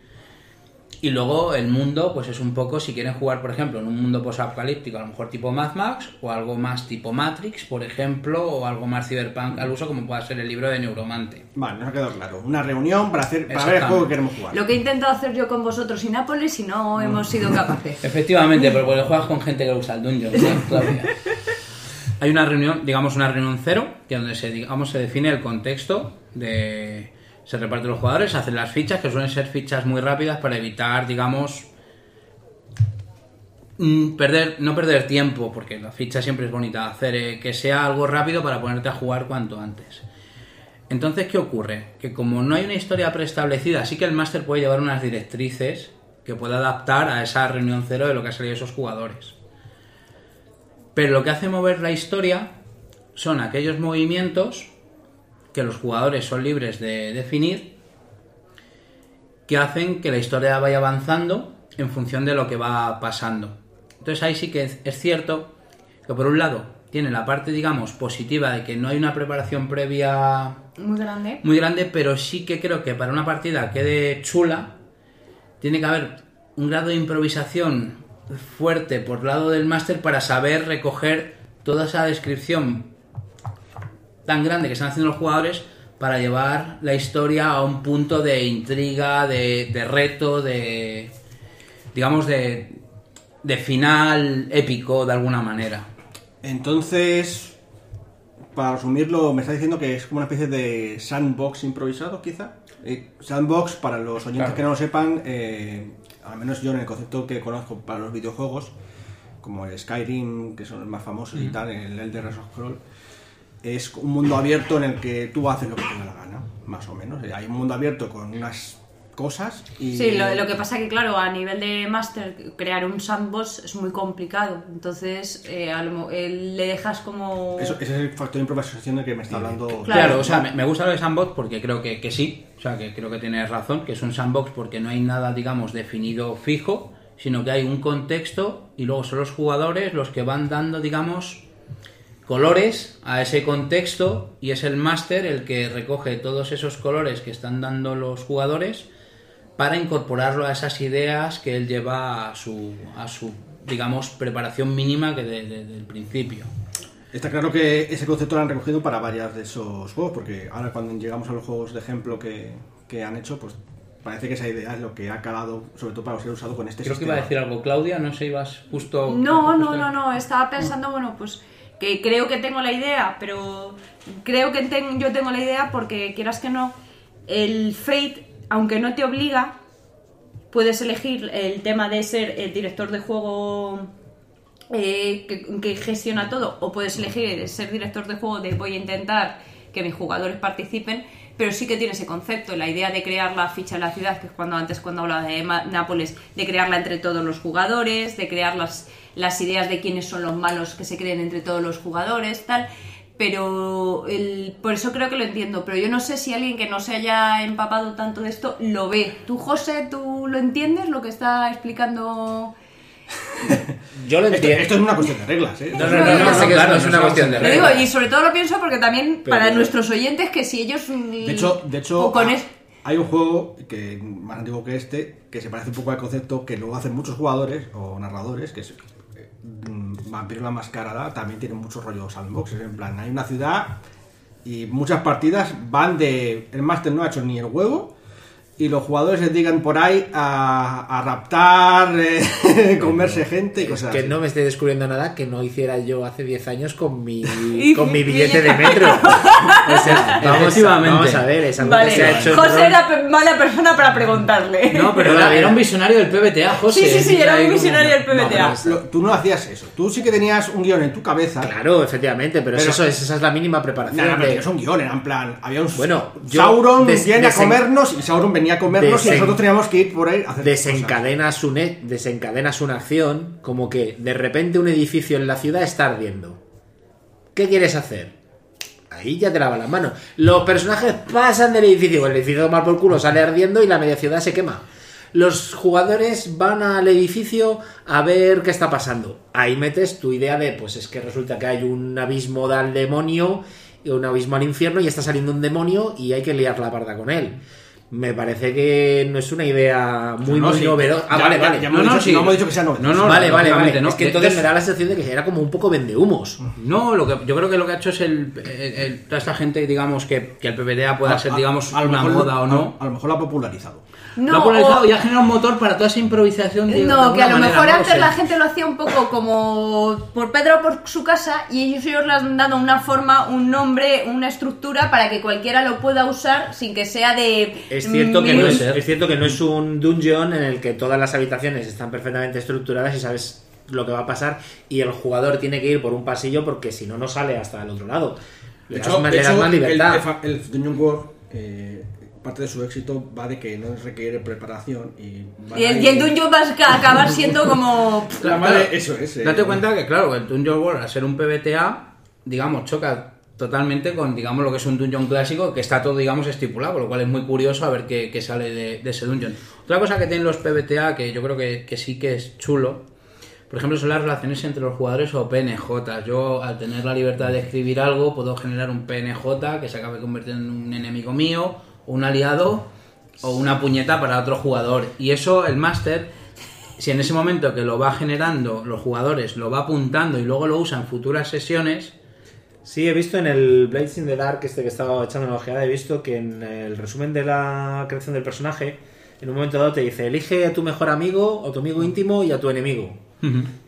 Y luego el mundo, pues es un poco, si quieren jugar, por ejemplo, en un mundo post-apocalíptico, a lo mejor tipo Mad Max, o algo más tipo Matrix, por ejemplo, o algo más cyberpunk al uso, como pueda ser el libro de Neuromante. Vale, nos ha quedado claro. Una reunión para, hacer, para ver el juego que queremos jugar. Lo que he intentado hacer yo con vosotros y Nápoles y no hemos sido capaces. Efectivamente, pero porque juegas con gente que usa el Dungeon, ¿no, Claudia? Hay una reunión, digamos una reunión cero, que donde se, digamos, se define el contexto de... Se reparten los jugadores, hacen las fichas, que suelen ser fichas muy rápidas para evitar, digamos, mm, perder, no perder tiempo, porque la ficha siempre es bonita, hacer eh, que sea algo rápido para ponerte a jugar cuanto antes. Entonces, ¿qué ocurre? Que como no hay una historia preestablecida, sí que el máster puede llevar unas directrices que pueda adaptar a esa reunión cero de lo que ha salido esos jugadores. Pero lo que hace mover la historia son aquellos movimientos que los jugadores son libres de definir que hacen que la historia vaya avanzando en función de lo que va pasando. Entonces ahí sí que es, cierto que por un lado tiene la parte, digamos, positiva de que no hay una preparación previa Muy grande. muy grande, pero sí que creo que para una partida quede chula, tiene que haber un grado de improvisación fuerte por el lado del máster para saber recoger toda esa descripción tan grande que están haciendo los jugadores para llevar la historia a un punto de intriga, de, de reto, de digamos de, de final épico de alguna manera. Entonces, para resumirlo, me está diciendo que es como una especie de sandbox improvisado, quizá. Eh, sandbox, para los oyentes Claro. que no lo sepan, eh, al menos yo en el concepto que conozco para los videojuegos, como el Skyrim, que son los más famosos y tal, el Elder Scroll, es un mundo abierto en el que tú haces lo que te da la gana, más o menos. Eh, Hay un mundo abierto con unas cosas y... Sí, lo, lo que pasa que, claro, a nivel de máster, crear un sandbox es muy complicado. Entonces, eh, a lo mo- eh, le dejas como... Eso- ese es el factor de improvisación del que me está hablando... Claro. Claro, o sea, me, me gusta lo de sandbox porque creo que, que sí, o sea, que creo que tienes razón, que es un sandbox porque no hay nada, digamos, definido fijo, sino que hay un contexto y luego son los jugadores los que van dando, digamos, colores a ese contexto y es el máster el que recoge todos esos colores que están dando los jugadores para incorporarlo a esas ideas que él lleva a su, a su digamos, preparación mínima que de- de- del principio. Está claro que ese concepto lo han recogido para varios de esos juegos, porque ahora cuando llegamos a los juegos de ejemplo que, que han hecho, pues parece que esa idea es lo que ha calado, sobre todo para ser usado con este Creo que iba a decir algo, Claudia, no sé, ibas justo... No, justo no, no, no, estaba pensando, bueno, pues creo que tengo la idea, pero creo que yo tengo la idea porque quieras que no, el Fate, aunque no te obliga, puedes elegir el tema de ser el director de juego eh, que, gestiona todo, o puedes elegir ser director de juego de voy a intentar que mis jugadores participen, pero sí que tiene ese concepto, la idea de crear la ficha de la ciudad, que es cuando antes cuando hablaba de Nápoles, de crearla entre todos los jugadores, de crear las, las ideas de quiénes son los malos que se creen entre todos los jugadores, tal. Pero el- por eso creo que lo entiendo. Pero yo no sé si alguien que no se haya empapado tanto de esto lo ve. ¿Tú, José, tú lo entiendes lo que está explicando? Yo lo entiendo. esto es una cuestión de reglas, ¿eh? No, no, no, no, No, sé que claro, no es una es cuestión de digo, reglas. y sobre todo lo pienso porque también Pero- para nuestros oyentes que si ellos... De hecho, de hecho con es- hay un juego que más antiguo que este, que se parece un poco al concepto que luego hacen muchos jugadores o narradores, que es mm, Vampiro la Mascarada, también tiene muchos rollos sandboxes, en plan, hay una ciudad y muchas partidas van de... El máster no ha hecho ni el huevo y los jugadores se dedican por ahí a, a raptar, eh, comerse gente y cosas Que así. no me esté descubriendo nada que no hiciera yo hace 10 años con mi, con mi billete de metro. O sea, vamos, vamos a ver, es algo Vale, que se ha hecho. José era pe- mala persona para preguntarle. No, pero era, era un visionario del PBTA, José. Sí, sí, sí, era un visionario del PBTA. No, tú no hacías eso. Tú sí que tenías un guion en tu cabeza. Claro, efectivamente, pero, Pero- es eso, es- esa es la mínima preparación. No, no, pero de- tenías un guion, era en plan. Había un. Bueno, Sauron viene a comernos y Sauron venía a comernos y nosotros teníamos que ir por ahí a hacer cosas. desencadenas, un, e- desencadenas una acción como que de repente un edificio en la ciudad está ardiendo. ¿Qué quieres hacer? Ahí ya te lava las manos. Los personajes pasan del edificio, el edificio mal por culo sale ardiendo y la media ciudad se quema. Los jugadores van al edificio a ver qué está pasando. Ahí metes tu idea de, pues es que resulta que hay un abismo del demonio, y un abismo al infierno y está saliendo un demonio y hay que liar la parda con él. Me parece que no es una idea muy, No, muy sí. novedosa. Ah, Ya- vale, vale. ya No, no, dicho- sí. no hemos dicho que sea novedoso. No, no, vale, vale, vale. Es que entonces me da la sensación de que era como un poco vendehumos. No, lo que yo creo que lo que ha hecho es el, el- el- toda esta gente, digamos, que, que el PBTA pueda A- ser, digamos, a una mejor moda o no. A, a lo mejor lo ha popularizado. Lo ha No, polarizado o- y ha generado un motor para toda esa improvisación. de- de No, que a lo manera, mejor no lo antes la gente lo hacía un poco como por Pedro por su casa y ellos, ellos le han dado una forma, un nombre, una estructura para que cualquiera lo pueda usar sin que sea de... Es cierto, que no es, cierto que no es un dungeon en el que todas las habitaciones están perfectamente estructuradas y sabes lo que va a pasar y el jugador tiene que ir por un pasillo porque si no, no sale hasta el otro lado. Le das más- le das más el, libertad. el, el Dungeon World, eh, parte de su éxito va de que no requiere preparación y... Y el, y el Dungeon va a acabar siendo como... Claro, Vale, claro. eso es, eh. Date cuenta que, claro, el Dungeon World, al ser un PBTA, digamos, choca totalmente con, digamos, lo que es un dungeon clásico, que está todo, digamos, estipulado, con lo cual es muy curioso a ver qué, qué sale de, de ese dungeon. Otra cosa que tienen los PBTA, que yo creo que, que sí que es chulo, por ejemplo, son las relaciones entre los jugadores o PNJ. Yo, al tener la libertad de escribir algo, puedo generar un PNJ que se acabe convirtiendo en un enemigo mío, un aliado, o una puñeta para otro jugador. Y eso, el máster, si en ese momento que lo va generando los jugadores, lo va apuntando y luego lo usa en futuras sesiones, Sí, he visto en el Blades in the Dark, este que estaba echando una ojeada, he visto que en el resumen de la creación del personaje, en un momento dado te dice, elige a tu mejor amigo, o tu amigo íntimo y a tu enemigo.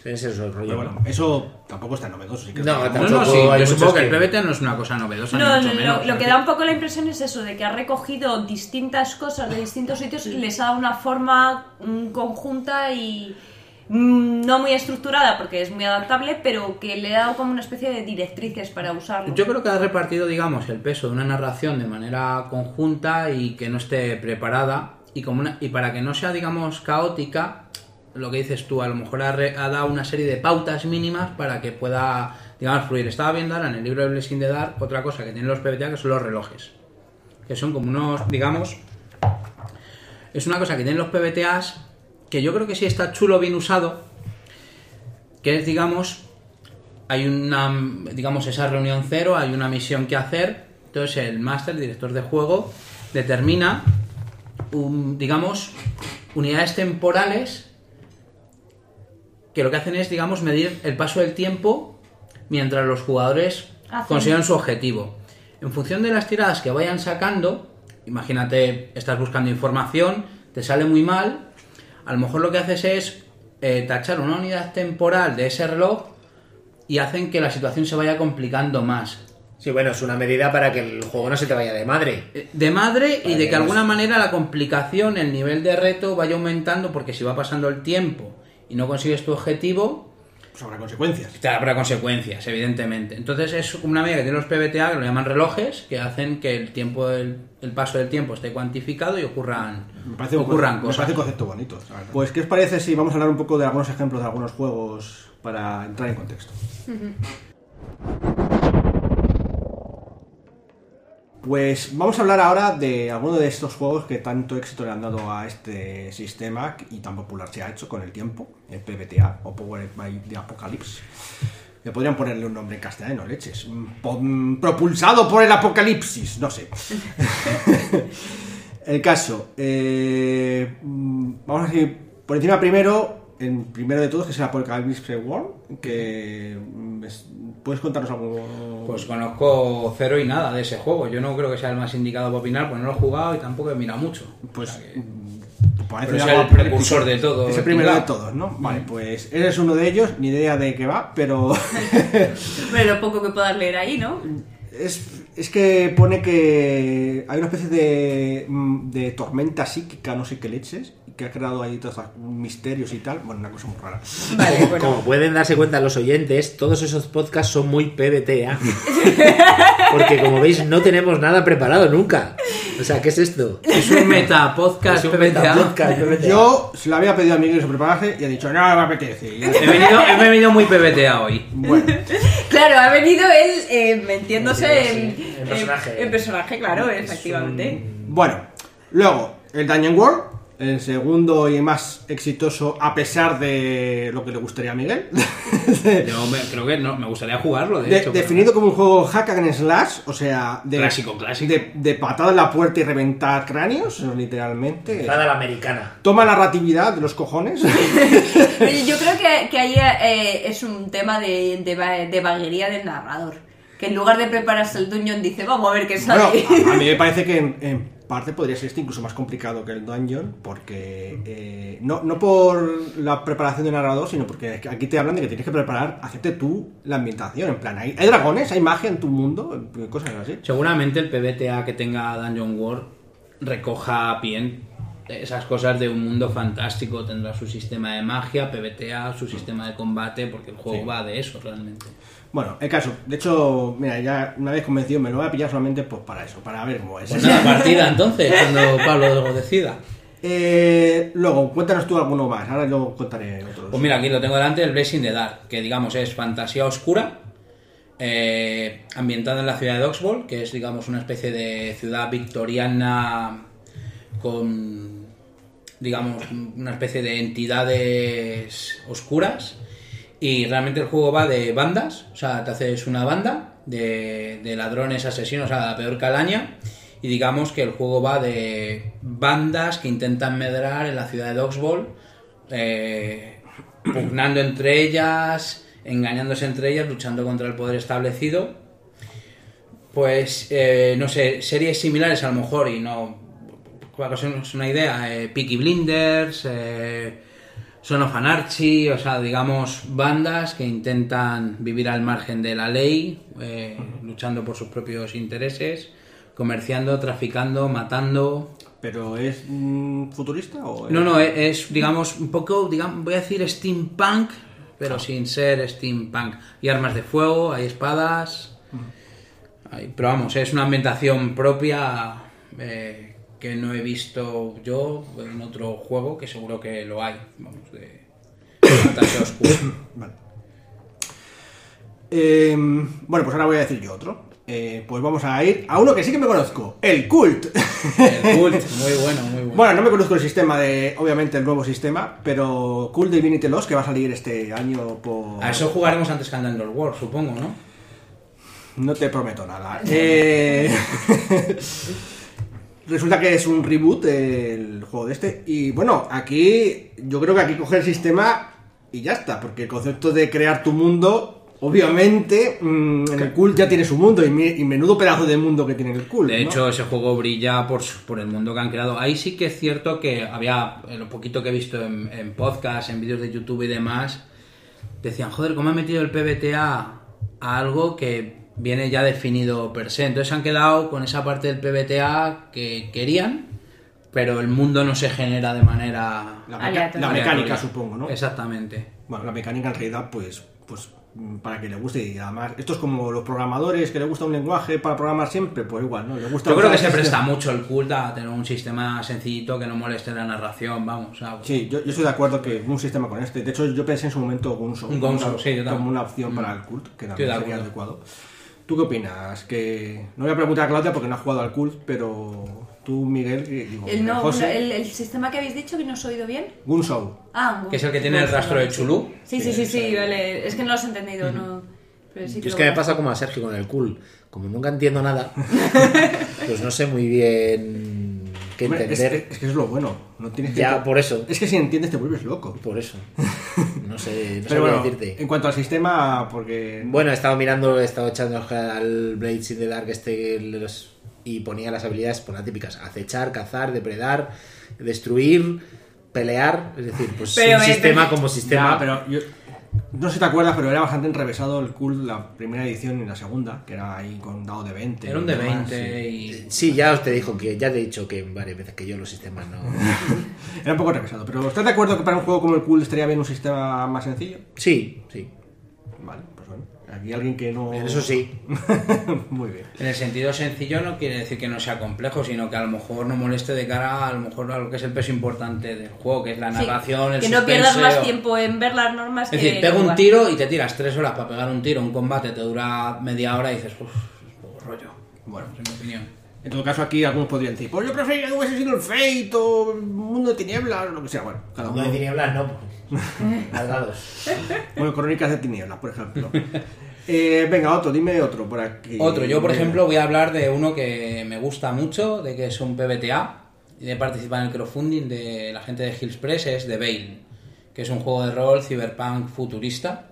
Ese es el rollo. Pero bueno, eso tampoco está novedoso. Sí que No, está- No, no, sí, yo supongo que el PBT no es una cosa novedosa, No, ni mucho no, menos. lo, lo que da un poco la impresión es eso, de que ha recogido distintas cosas de distintos sitios y les ha dado una forma mm, conjunta y mm, no muy estructurada porque es muy adaptable, pero que le ha dado como una especie de directrices para usarlo. Yo creo que ha repartido, digamos, el peso de una narración de manera conjunta y que no esté preparada. Y, como una- y para que no sea, digamos, caótica, lo que dices tú, a lo mejor ha, dado una serie de pautas mínimas para que pueda, digamos, fluir. Estaba viendo ahora en el libro de Blessing de Dark otra cosa que tienen los PBTA que son los relojes. Que son como unos, digamos, es una cosa que tienen los PBTAs que yo creo que sí está chulo, bien usado, que es, digamos, hay una, digamos, esa reunión cero, hay una misión que hacer, entonces el máster, el director de juego, determina, un, digamos, unidades temporales que lo que hacen es, digamos, medir el paso del tiempo mientras los jugadores Hacen- consigan su objetivo. En función de las tiradas que vayan sacando, imagínate, estás buscando información, te sale muy mal, a lo mejor lo que haces es eh, tachar una unidad temporal de ese reloj y hacen que la situación se vaya complicando más. Sí, bueno, es una medida para que el juego no se te vaya de madre. Eh, De madre y de que que de alguna manera la complicación, el nivel de reto vaya aumentando porque si va pasando el tiempo y no consigues tu objetivo, Pues habrá consecuencias. te habrá consecuencias, evidentemente. Entonces es una medida que tienen los PBTA, que lo llaman relojes, que hacen que el tiempo el, el paso del tiempo esté cuantificado y ocurran, Me parece, ocurran me cosas. parece un concepto bonito. Pues, ¿qué os parece si vamos a hablar un poco de algunos ejemplos de algunos juegos para entrar en contexto? Pues vamos a hablar ahora de algunos de estos juegos que tanto éxito le han dado a este sistema y tan popular se ha hecho con el tiempo, el PBTA o Power by the Apocalypse. Le podrían ponerle un nombre en castellano, leches. Propulsado por el apocalipsis, no sé. El caso, eh, mm, vamos a decir por encima primero el primero de todos, que es el Apocalypse World, que mm, es- puedes contarnos algo. Pues conozco cero y nada de ese juego. Yo no creo que sea el más indicado para opinar, pues no lo he jugado y tampoco he mirado mucho. Pues, O sea que- mm, parece pero es el precursor de todo, Es el primero de todos, ¿no? Vale, pues eres uno de ellos, ni idea de qué va, pero Pero lo poco que puedas leer ahí, ¿no? Es, es que pone que hay una especie de, mm, de tormenta psíquica, no sé qué leches, que ha creado ahí todos esos misterios y tal. Bueno, una cosa muy rara. Vale, bueno. Como pueden darse cuenta los oyentes, todos esos podcasts son muy PBTA. Porque como veis, no tenemos nada preparado nunca. O sea, ¿qué es esto? Es un meta podcast Es un PBTA. metapodcast PBTA. Yo se lo había pedido a Miguel que se preparase y ha dicho, no, no me apetece. Y ya- He venido, he venido muy PBTA hoy. Bueno, Claro, ha venido él eh, metiéndose en, Sí, en personaje. en personaje, claro, efectivamente. bueno, luego el Dungeon World, el segundo y más exitoso a pesar de lo que le gustaría a Miguel. Yo me- creo que no, me gustaría jugarlo, de, De- hecho. definido como un juego hack and slash, o sea, de, Clásico, clásico. de, de patada en la puerta y reventar cráneos, literalmente. Nada a la americana. Toma narratividad de los cojones. Yo creo que, que ahí eh, es un tema de, de, va- de vaguería del narrador. Que en lugar de prepararse el dungeon dice, vamos a ver qué bueno, sale. a, a mí me parece que en, en parte podría ser este incluso más complicado que el dungeon, porque eh, no, no por la preparación del narrador, sino porque aquí te hablan de que tienes que preparar, hacerte tú la ambientación. En plan, hay, hay dragones, hay magia en tu mundo, cosas así. Seguramente el PBTA que tenga Dungeon World recoja bien esas cosas de un mundo fantástico. Tendrá su sistema de magia, PBTA, su sistema de combate, porque el juego va de eso realmente. Bueno, el caso, de hecho, mira, ya una vez convencido me lo voy a pillar solamente pues, para eso, para ver cómo es. Pues nada, partida entonces, cuando Pablo lo decida. Eh, luego, cuéntanos tú alguno más, ahora yo contaré otros. Pues mira, aquí lo tengo delante, el Blessing the Dark, que digamos es fantasía oscura, eh, ambientada en la ciudad de Oxford, que es digamos una especie de ciudad victoriana con, digamos, una especie de entidades oscuras. Y realmente el juego va de bandas, o sea, te haces una banda de, de ladrones asesinos a la peor calaña. Y digamos que el juego va de bandas que intentan medrar en la ciudad de Oxford, eh, pugnando entre ellas, engañándose entre ellas, luchando contra el poder establecido. Pues, eh, no sé, series similares a lo mejor, y no. Para que os una idea, eh, Blinders, eh, Son of Anarchy, o sea, digamos, bandas que intentan vivir al margen de la ley, eh, luchando por sus propios intereses, comerciando, traficando, matando. ¿Pero es mm, futurista o.? No, no, es, es, digamos, un poco, digamos, voy a decir steampunk, pero sin ser steampunk. Hay armas de fuego, hay espadas. hay- pero vamos, es una ambientación propia eh, que no he visto yo en otro juego, que seguro que lo hay. Vamos, de fantasía oscura. Vale. Eh, bueno, pues ahora voy a decir yo otro. Eh, pues vamos a ir a uno que sí que me conozco: el Cult. El cult, muy bueno, muy bueno. bueno, no me conozco el sistema de. Obviamente, el nuevo sistema, pero Cult Divinity Lost que va a salir este año por. A eso jugaremos antes que Android World, supongo, ¿no? No te prometo nada. Eh, Resulta que es un reboot el juego de este. Y bueno, aquí yo creo que aquí coge el sistema y ya está. Porque el concepto de crear tu mundo, obviamente, mm, en el cult ya tiene su mundo. Y, mi- y menudo pedazo de mundo que tiene el cult. De ¿no? hecho, ese juego brilla por, por el mundo que han creado. Ahí sí que es cierto que había, en lo poquito que he visto en, en podcast, en vídeos de YouTube y demás, decían, joder, ¿cómo han metido el PBTA a algo que viene ya definido per se? Entonces han quedado con esa parte del PBTA que querían, pero el mundo no se genera de manera... la, meca- la mecánica, supongo, ¿no? Exactamente. Bueno, la mecánica en realidad, pues, pues para que le guste y además esto es como los programadores que le gusta un lenguaje para programar siempre pues igual no le gusta Yo creo que se presta mucho el cult a tener un sistema sencillito que no moleste la narración, vamos. sea, Sí, yo, yo estoy de acuerdo que un sistema con este. De hecho, yo pensé en su momento Gunso. Un Gunso, como, sí, yo como una opción Mm. para el cult, que también sería acuerdo. adecuado. ¿Tú qué opinas? Que no voy a preguntar a Claudia porque no has jugado al cult, pero tú, Miguel, digo, El, no, José, el, el sistema que habéis dicho que no os he oído bien. Gunso. Ah, un Que es el que tiene el rastro de Chulú. Sí, sí, sí, sí, vale. Es que no lo has entendido, no. Pero sí Yo es que me pasa como a Sergio con el cool. Como nunca entiendo nada, pues no sé muy bien que Hombre, es, entender. es que es lo bueno. No tienes que Ya, por eso. Es que si entiendes te vuelves loco. Por eso. No sé, no Pero sabría bueno, decirte. en cuanto al sistema, porque... Bueno, he estado mirando, he estado echando al Blades in the Dark este los- y ponía las habilidades por las típicas: acechar, cazar, depredar, destruir, pelear. Es decir, pues Pero, un eh, sistema pero- como sistema. Ya, pero yo... No sé si te acuerdas, pero era bastante enrevesado el cool la primera edición y la segunda, que era ahí con dado de 20. Era un de demás, 20 sí. y... Sí, ya os te dijo que ya te he dicho que varias veces que yo los sistemas no. Era un poco enrevesado, pero ¿estás de acuerdo que para un juego como el cool estaría bien un sistema más sencillo? Sí, sí. Aquí alguien que no... Eso sí. Muy bien. En el sentido sencillo no quiere decir que no sea complejo, sino que a lo mejor no moleste de cara a lo mejor a lo que es el peso importante del juego, que es la Sí, narración, el que no pierdas más tiempo en ver las normas Es que decir, pega un tiro y te tiras tres horas para pegar un tiro, un combate te dura media hora y dices, uff, es poco rollo. Bueno, En mi opinión. en todo caso aquí algunos podrían decir, pues yo prefería que hubiese sido el Fate o Mundo de Tinieblas o lo que sea. Bueno, cada Uno uno. de tinieblas no. pues, Al. Bueno, Crónicas de Tinieblas, por ejemplo. Eh, venga, otro, dime otro por aquí. Otro, yo por ejemplo voy a hablar de uno que me gusta mucho, de que es un PBTA, y de participar en el crowdfunding de la gente de Hills Press, es The Veil, que es un juego de rol cyberpunk futurista,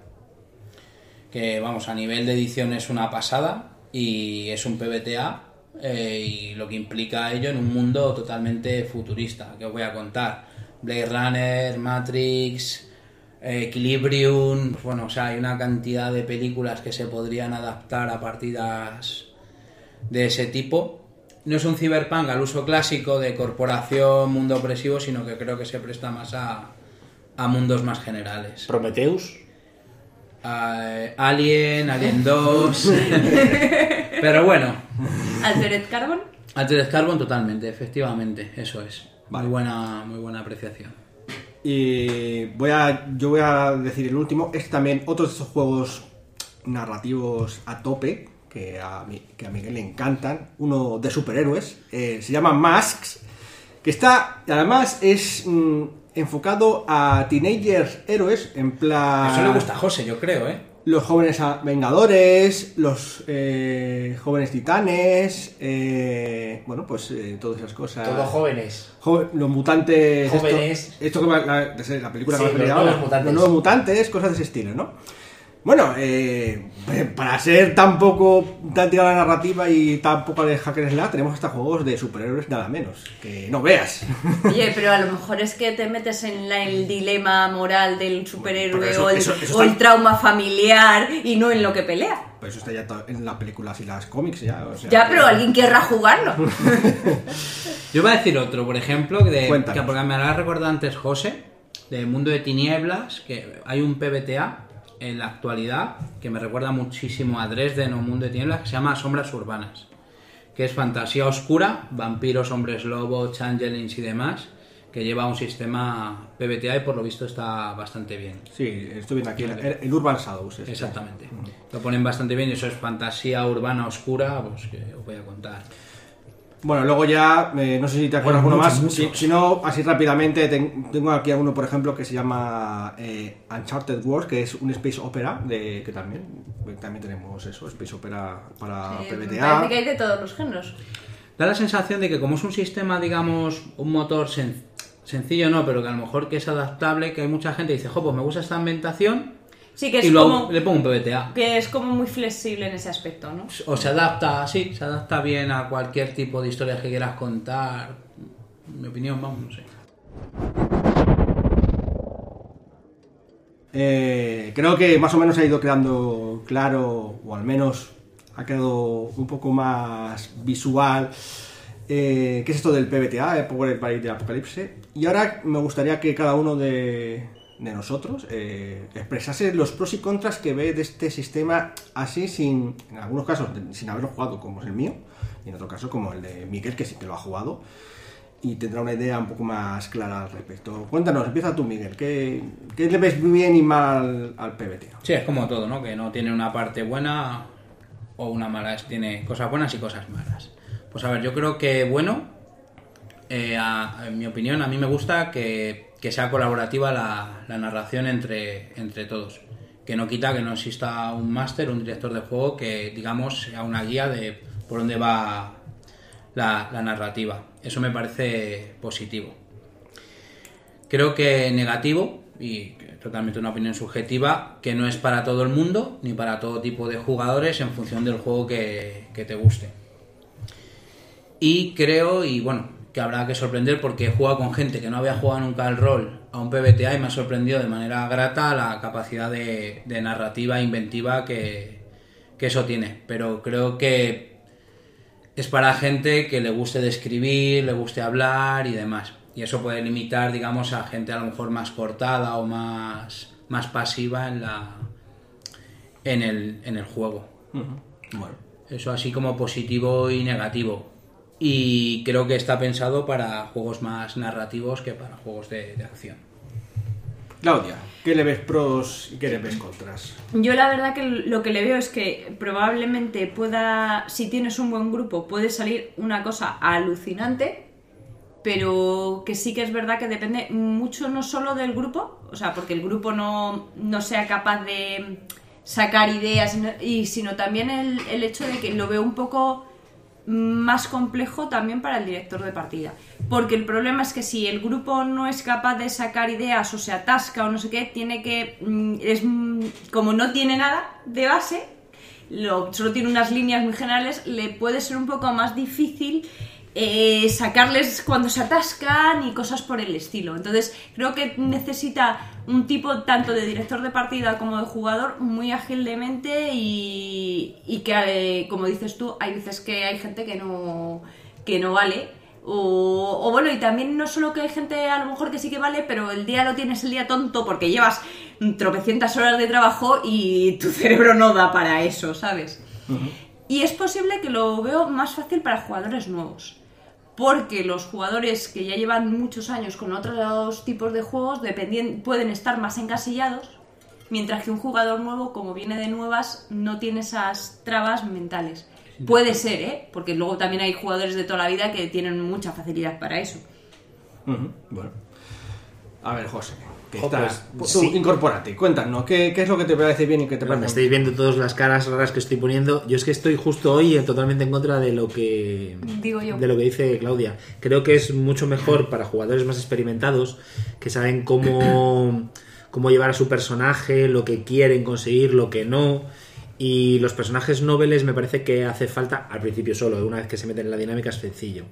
que vamos, a nivel de edición es una pasada, y es un PBTA, eh, y lo que implica ello en un mundo totalmente futurista, que os voy a contar. Blade Runner, Matrix, Equilibrium, pues bueno, o sea, hay una cantidad de películas que se podrían adaptar a partidas de ese tipo. No es un cyberpunk al uso clásico de corporación, mundo opresivo, sino que creo que se presta más a, a mundos más generales. Prometheus. A- Alien, Alien 2. Pero bueno, Altered Carbon. Altered Carbon totalmente, efectivamente, eso es. Vale. Muy buena, muy buena apreciación. Y voy a, yo voy a decir el último. Es también otro de estos juegos narrativos a tope que a, mi- que a Miguel le encantan. Uno de superhéroes. eh, se llama Masks. Que está, además, es mm, enfocado a teenagers héroes. En plan. Eso le gusta a José, yo creo, ¿eh? Los jóvenes vengadores, los eh, jóvenes titanes, eh, bueno, pues eh, todas esas cosas. Todos jóvenes. Jo- los mutantes. Jóvenes. Esto, que va- la, la película Sí, que va a los ahora. nuevos mutantes. Los nuevos mutantes, cosas de ese estilo, ¿no? Bueno, eh, para ser tan poco tan tirada la narrativa y tan poco de hacker slash, tenemos hasta juegos de superhéroes nada menos. Que no veas. Oye, pero a lo mejor es que te metes en la- el dilema moral del superhéroe eso- o, el, eso- eso o el está- trauma familiar y no en lo que pelea. Pero eso está ya en las películas y las cómics ya. o sea, Ya, pero alguien querrá jugarlo. Yo voy a decir otro, por ejemplo, de, que porque me lo ha recordado antes José, de Mundo de Tinieblas, que hay un PBTA en la actualidad que me recuerda muchísimo a Dresden o Mundo de Tinieblas, que se llama Sombras Urbanas, que es fantasía oscura, vampiros, hombres lobo, changelings y demás, que lleva un sistema PBTA y por lo visto está bastante bien. Sí, estoy viendo aquí el, el Urban Shadows. este. Exactamente. Lo ponen bastante bien y eso es fantasía urbana oscura, pues que os voy a contar. Bueno, luego ya, eh, no sé si te acuerdas muchos, más. Si, si no, así rápidamente, ten- tengo aquí a uno, por ejemplo, que se llama eh, Uncharted Wars, que es un space opera, de que también, también tenemos eso, space opera para me PBTA. parece que hay de todos los géneros. Da la sensación de que como es un sistema, digamos, un motor sen- sencillo no, pero que a lo mejor que es adaptable, que hay mucha gente que dice, jo, pues me gusta esta ambientación Sí, que es y lo- como le pongo un PBTA. que es como muy flexible en ese aspecto, ¿no? O se adapta, sí, se adapta bien a cualquier tipo de historias que quieras contar. En mi opinión, vamos, no sé. Eh, creo que más o menos ha ido quedando claro, o al menos ha quedado un poco más visual, eh, qué es esto del PBTA, el Power Byte de Apocalipse. Y ahora me gustaría que cada uno de, de nosotros eh, expresase los pros y contras que ve de este sistema así, sin, en algunos casos sin haberlo jugado, como es el mío, y en otro caso como el de Miguel, que sí que lo ha jugado y tendrá una idea un poco más clara al respecto. Cuéntanos, empieza tú, Miguel. ¿Qué, qué le ves bien y mal al PBT? Sí, es como todo, ¿no? Que no tiene una parte buena o una mala, tiene cosas buenas y cosas malas. Pues a ver, yo creo que bueno, eh, en mi opinión, a mí me gusta que, que sea colaborativa la, narración entre, entre todos. Que no quita que no exista un máster, un director de juego que, digamos, sea una guía de por dónde va la, narrativa. Eso me parece positivo. Creo que negativo, y totalmente una opinión subjetiva, que no es para todo el mundo ni para todo tipo de jugadores en función del juego que te guste. Y creo, y bueno, que habrá que sorprender porque he jugado con gente que no había jugado nunca el rol a un PBTA y me ha sorprendido de manera grata la capacidad de, de narrativa inventiva que, que eso tiene. Pero creo que es para gente que le guste describir, le guste hablar y demás. Y eso puede limitar, digamos, a gente a lo mejor más cortada o más, más pasiva en la en el, en el juego. Bueno. Eso así como positivo y negativo. Y creo que está pensado para juegos más narrativos que para juegos de, de acción. Claudia, ¿qué le ves pros y qué le ves contras? Yo la verdad que lo que le veo es que probablemente pueda, si tienes un buen grupo, puede salir una cosa alucinante, pero que sí que es verdad que depende mucho no solo del grupo, o sea, porque el grupo no, no sea capaz de sacar ideas, y, sino también el, el hecho de que lo veo un poco más complejo también para el director de partida. Porque el problema es que si el grupo no es capaz de sacar ideas o se atasca o no sé qué, tiene que. mm, Es, mm, como no tiene nada de base, lo- solo tiene unas líneas muy generales, le puede ser un poco más difícil eh, sacarles cuando se atascan y cosas por el estilo. Entonces, creo que necesita un tipo tanto de director de partida como de jugador muy ágil de mente y, y que, eh, como dices tú, hay veces que hay gente que no, que no vale. O, o bueno, y también no solo que hay gente a lo mejor que sí que vale, pero el día lo tienes el día tonto porque llevas tropecientas horas de trabajo y tu cerebro no da para eso, ¿sabes? Y es posible que lo veo más fácil para jugadores nuevos. Porque los jugadores que ya llevan muchos años con otros tipos de juegos pueden estar más encasillados, mientras que un jugador nuevo, como viene de nuevas, no tiene esas trabas mentales. Puede ser, ¿eh? Porque luego también hay jugadores de toda la vida que tienen mucha facilidad para eso. Bueno. A ver, José, que Jo, estás... pues, tú, sí. incorpórate, cuéntanos, ¿qué, qué es lo que te parece bien y qué te Bueno, parece estáis viendo todas las caras raras que estoy poniendo. Yo es que estoy justo hoy totalmente en contra de lo que Digo yo. de lo que dice Claudia. Creo que es mucho mejor para jugadores más experimentados que saben cómo cómo llevar a su personaje, lo que quieren conseguir, lo que no. Y los personajes noveles me parece que hace falta al principio solo, una vez que se meten en la dinámica es sencillo.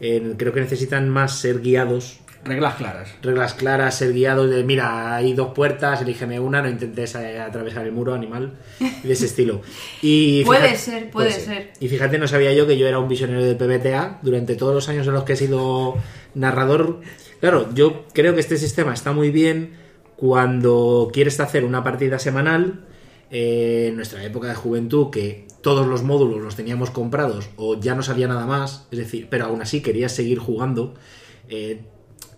Eh, creo que necesitan más ser guiados Reglas claras. reglas claras, ser guiados de, mira, hay dos puertas, elígeme una, no intentes eh, atravesar el muro, animal, de ese estilo. Y Puede ser, puede ser. Y fíjate, no sabía yo que yo era un visionario del PBTA durante todos los años en los que he sido narrador. Claro, yo creo que este sistema está muy bien cuando quieres hacer una partida semanal. eh, en nuestra época de juventud, que todos los módulos los teníamos comprados o ya no salía nada más, es decir, pero aún así querías seguir jugando. eh,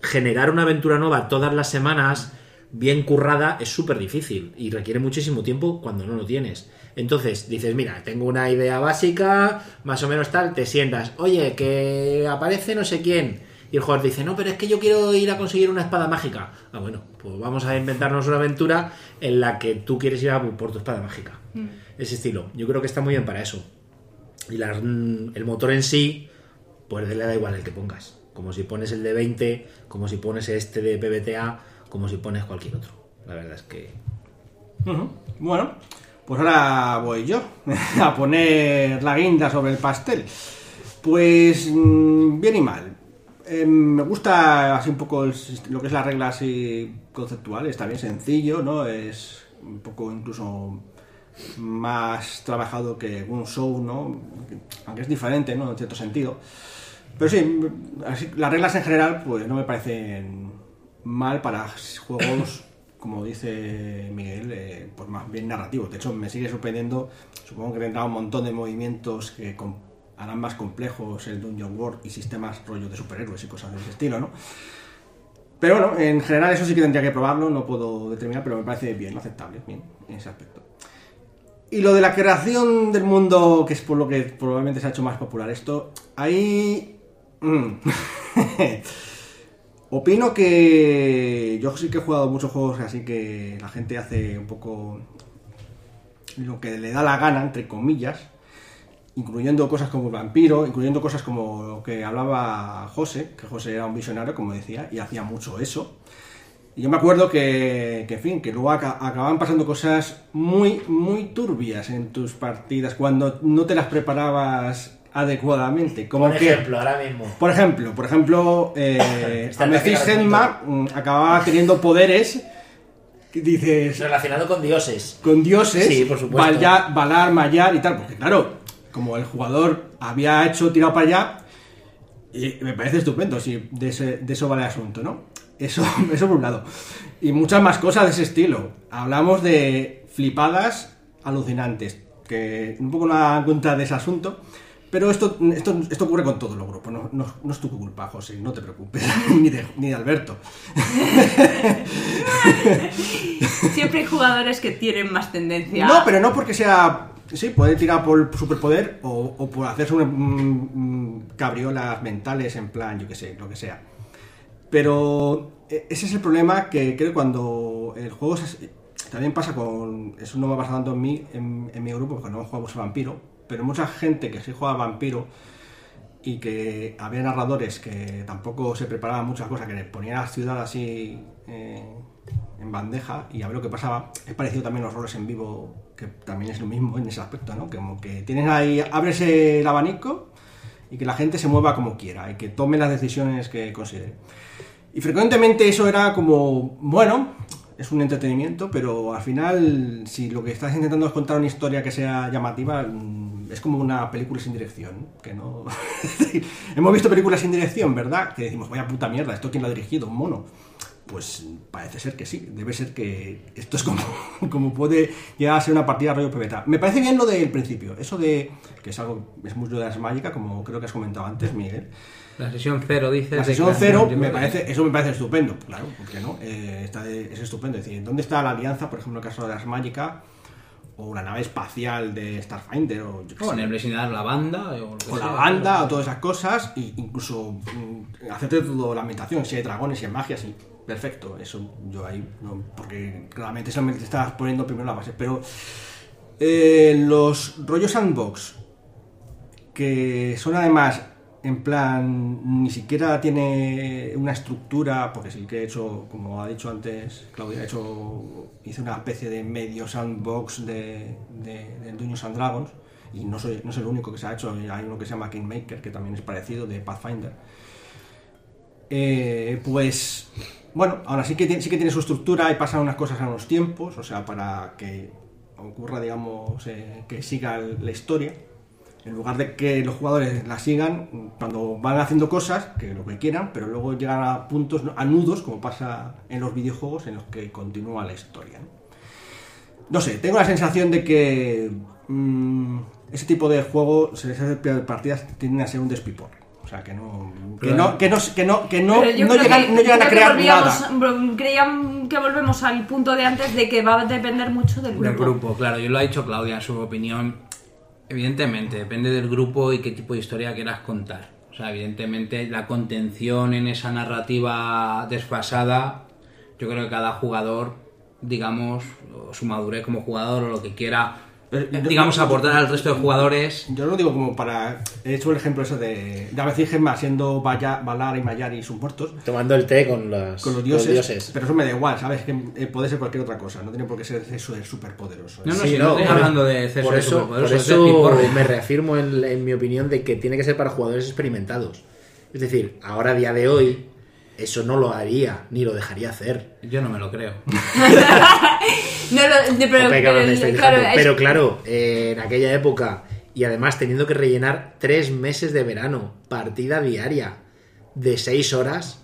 generar una aventura nueva todas las semanas, bien currada, es súper difícil y requiere muchísimo tiempo cuando no lo tienes. Entonces dices, mira, tengo una idea básica, más o menos tal, te sientas, oye, que aparece no sé quién. Y el jugador dice, no, pero es que yo quiero ir a conseguir una espada mágica. Ah, bueno, pues vamos a inventarnos una aventura en la que tú quieres ir a por tu espada mágica. Ese estilo. Yo creo que está muy bien para eso. Y la- el motor en sí, pues le da igual el que pongas. Como si pones el de 20, como si pones este de PBTA, como si pones cualquier otro. La verdad es que. Bueno, pues ahora voy yo a poner la guinda sobre el pastel. Pues mm, bien y mal. Eh, me gusta así un poco el lo que es la regla así conceptual, está bien sencillo, ¿no? Es un poco incluso más trabajado que un show, ¿no? Aunque es diferente, ¿no? En cierto sentido. Pero sí, las reglas en general, pues no me parecen mal para juegos, como dice Miguel, eh, pues más bien narrativos. De hecho, me sigue sorprendiendo, supongo que tendrá un montón de movimientos que harán más complejos el Dungeon World y sistemas rollo de superhéroes y cosas de ese estilo, ¿no? Pero bueno, en general eso sí que tendría que probarlo, no puedo determinar, pero me parece bien, aceptable, bien, en ese aspecto. Y lo de la creación del mundo, que es por lo que probablemente se ha hecho más popular esto, ahí... mm. Opino que yo sí que he jugado muchos juegos así que la gente hace un poco lo que le da la gana, entre comillas. incluyendo cosas como el vampiro, incluyendo cosas como lo que hablaba José, que José era un visionario, como decía, y hacía mucho eso. Y yo me acuerdo que, en fin, que luego aca- acababan pasando cosas muy, muy turbias en tus partidas cuando no te las preparabas adecuadamente. Como Por que, ejemplo, ahora mismo. por ejemplo, por ejemplo, eh, Henmar mm, acababa teniendo poderes que dices Relacionado con dioses. con dioses, Sí, por supuesto. Valya- Valar, Mayar y tal, porque claro, como el jugador había hecho tirado para allá, y me parece estupendo, si de, ese- de eso va el asunto, ¿no? Eso, eso por un lado. Y muchas más cosas de ese estilo. Hablamos de flipadas alucinantes, que un poco dan cuenta de ese asunto. Pero esto, esto, esto ocurre con todos los grupos, no, no- no es tu culpa, José, no te preocupes, ni de, ni de Alberto. Siempre hay jugadores que tienen más tendencia. No, pero no porque sea. Sí, puede tirar por superpoder o, o por hacerse un, un- un cabriolas mentales en plan, yo que sé, lo que sea. Pero eh, ese es el problema que creo cuando el juego se- también pasa con. Eso no me pasa tanto en mí, en, en mi grupo, porque no jugamos a vampiro. Pero mucha gente que sí juega a vampiro y que había narradores que tampoco se preparaban muchas cosas, que les ponían la ciudad así eh, en bandeja y a ver lo que pasaba. Es parecido también a los roles en vivo, que también es lo mismo en ese aspecto, ¿no? Como que tienes ahí, abres el abanico y que la gente se mueva como quiera y que tome las decisiones que considere. Y frecuentemente eso era como, bueno, es un entretenimiento, pero al final, si lo que estás intentando es contar una historia que sea llamativa, mm, es como una película sin dirección, que no... Hemos visto películas sin dirección, ¿verdad? Que decimos, vaya puta mierda, ¿esto quién lo ha dirigido? ¿Un mono? Pues parece ser que sí, debe ser que esto es como, como puede llegar a ser una partida rollo PBTA. Me parece bien lo del principio, eso de, que es algo, es mucho de las mágicas, como creo que has comentado antes, Miguel. La sesión cero, dice. La sesión cero me parece, eso me parece estupendo, claro, ¿por qué no? Eh, está de- es estupendo. Es decir, ¿dónde está la alianza, por ejemplo, en el caso de las mágicas? O la nave espacial de Starfinder, o yo qué O en el Blazing la banda. O, lo que o la banda, o todas esas cosas, e incluso mm, hacerte todo la ambientación, si hay dragones, si hay magias, y perfecto, eso yo ahí, no, porque claramente solamente te estás poniendo primero la base, pero eh, los rollos sandbox, que son además en plan, ni siquiera tiene una estructura, porque sí que he hecho, como ha dicho antes Claudia, he hecho, hice una especie de medio sandbox de, de, de Dungeons and Dragons, y no soy, no soy el único que se ha hecho, hay uno que se llama Kingmaker, que también es parecido, de Pathfinder. Eh, pues, bueno, ahora sí que, tiene, sí que tiene su estructura y pasan unas cosas a unos tiempos, o sea, para que ocurra, digamos, eh, que siga la historia. En lugar de que los jugadores la sigan cuando van haciendo cosas, que lo que quieran, pero luego llegan a puntos, a nudos, como pasa en los videojuegos, en los que continúa la historia. No, no sé, tengo la sensación de que mm, ese tipo de juegos, esas partidas, tienden a ser un despiporre. O sea, que no, que no, que no, que no, que no, llegan, que- no llegan a crear nada. Creían que volvemos al punto de antes de que va a depender mucho del grupo. Del grupo, claro, yo lo ha dicho Claudia en su opinión. Evidentemente, depende del grupo y qué tipo de historia quieras contar. O sea, evidentemente, la contención en esa narrativa desfasada, yo creo que cada jugador, digamos, su madurez como jugador o lo que quiera, digamos, yo- aportar al resto de jugadores. Yo lo digo como para. He hecho el ejemplo eso de. De Abbey Gemma siendo Valar y Mayar y sus muertos. Tomando el té con, las, Con los dioses, Pero eso me da igual, ¿sabes? Que eh, puede ser cualquier otra cosa. No tiene por qué ser eso de superpoderoso. No, no, Sí, si no, estoy hablando de exceso por eso, por es eso me reafirmo en, en mi opinión de que tiene que ser para jugadores experimentados. Es decir, ahora a día de hoy eso no lo haría ni lo dejaría hacer. Yo no me lo creo. No, lo- de- pero, cabrón, claro, es- Pero claro, eh, en aquella época y además teniendo que rellenar tres meses de verano, partida diaria de seis horas,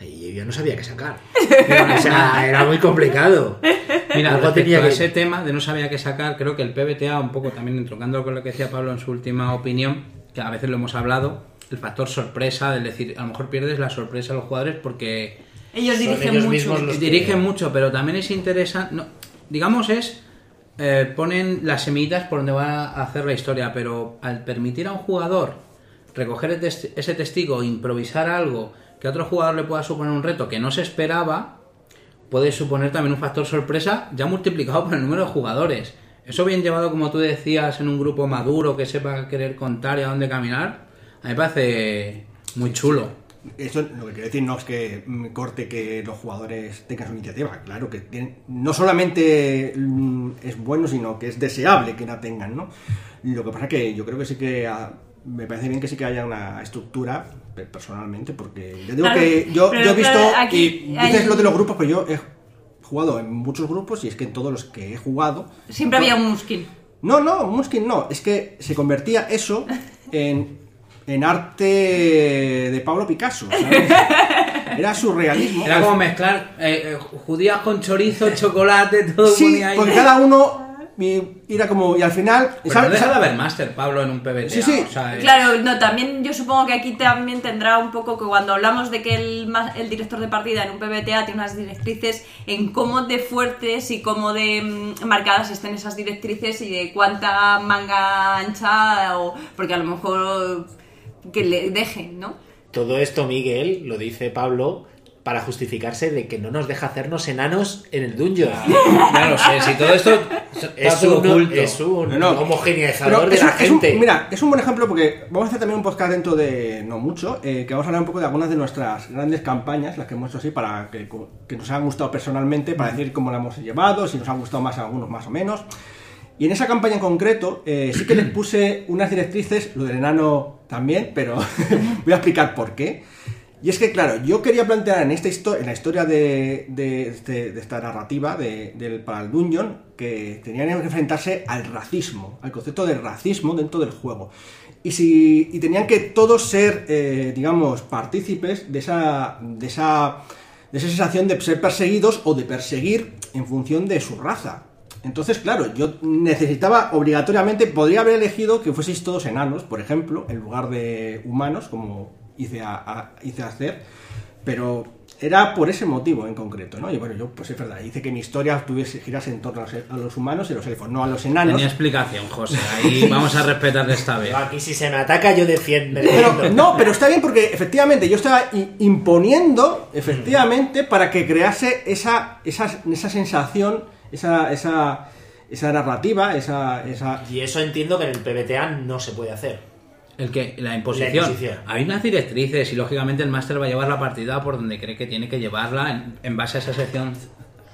yo no sabía qué sacar. o sea, era muy complicado. Mira, Algo tenía que- ese tema de no sabía qué sacar, creo que el PBTA, un poco también entroncando con lo que decía Pablo en su última opinión, que a veces lo hemos hablado, el factor sorpresa, es decir, a lo mejor pierdes la sorpresa a los jugadores porque ellos dirigen ellos mucho. que- dirigen mucho, pero también es interesante, no, digamos es, eh, ponen las semillitas por donde va a hacer la historia, pero al permitir a un jugador recoger ese testigo, improvisar algo que a otro jugador le pueda suponer un reto que no se esperaba, puede suponer también un factor sorpresa ya multiplicado por el número de jugadores. Eso bien llevado, como tú decías, en un grupo maduro que sepa querer contar y a dónde caminar, a mí me parece muy chulo. Eso lo que quiero decir no es que mm, corte que los jugadores tengan su iniciativa, claro que tienen- no solamente mm, es bueno, sino que es deseable que la tengan, ¿no? Lo que pasa es que yo creo que sí que me parece bien que sí que haya una estructura pe- personalmente, porque yo digo Claro, que yo, he visto claro, aquí y hay- dices lo de los grupos, pero yo he jugado en muchos grupos y es que en todos los que he jugado Siempre había un muskin. no, no, Muskin no. Es que se convertía eso en, en arte de Pablo Picasso. ¿sabes? Era surrealismo. Era como mezclar eh, eh, judías con chorizo, chocolate, todo Sí, ahí. porque cada uno y era como. Y al final. Pero ¿sabes? no deja de haber Pablo, en un PBTA. Sí, sí. o sea, es- Claro, no, también yo supongo que aquí también tendrá un poco que cuando hablamos de que el, ma- el director de partida en un PBTA tiene unas directrices en cómo de fuertes y cómo de mm, marcadas estén esas directrices y de cuánta manga ancha o porque a lo mejor que le dejen, ¿no? Todo esto, Miguel, lo dice Pablo para justificarse de que no nos deja hacernos enanos en el dungeon. Ya lo sé, si todo esto Es un, oculto. es un No, no. homogeneizador Pero de es la un- es un- gente. mira, es un buen ejemplo porque vamos a hacer también un podcast dentro de no mucho, eh, que vamos a hablar un poco de algunas de nuestras grandes campañas, las que hemos hecho así, para que, que nos han gustado personalmente, para decir cómo la hemos llevado, si nos han gustado más a algunos más o menos. Y en esa campaña en concreto, eh, sí que les puse unas directrices, lo del enano también, pero voy a explicar por qué. Y es que, claro, yo quería plantear en esta historia, en la historia de, de este- esta narrativa de- del, para que tenían que enfrentarse al racismo, al concepto del racismo dentro del juego. Y, si, y tenían que todos ser, eh, digamos, partícipes de esa, de, esa, de esa sensación de ser perseguidos o de perseguir en función de su raza. Entonces, claro, yo necesitaba obligatoriamente, podría haber elegido que fueseis todos enanos, por ejemplo, en lugar de humanos, como hice, a, a- hice hacer, pero era por ese motivo en concreto, ¿no? Y bueno, yo, pues es verdad, hice que mi historia tuviese, girase en torno a los, a los humanos y los elfos, no a los enanos. Tenía explicación, José. Ahí vamos a respetarle esta vez. Aquí si se me ataca yo defiendo. Pero, no, pero está bien porque efectivamente yo estaba i- imponiendo, efectivamente, para que crease esa, esa, esa sensación, esa, esa, esa narrativa, esa, esa, Y eso entiendo que en el PBTA no se puede hacer. El que la imposición. La imposición. Hay unas directrices y lógicamente el máster va a llevar la partida por donde cree que tiene que llevarla en, en base a esa sesión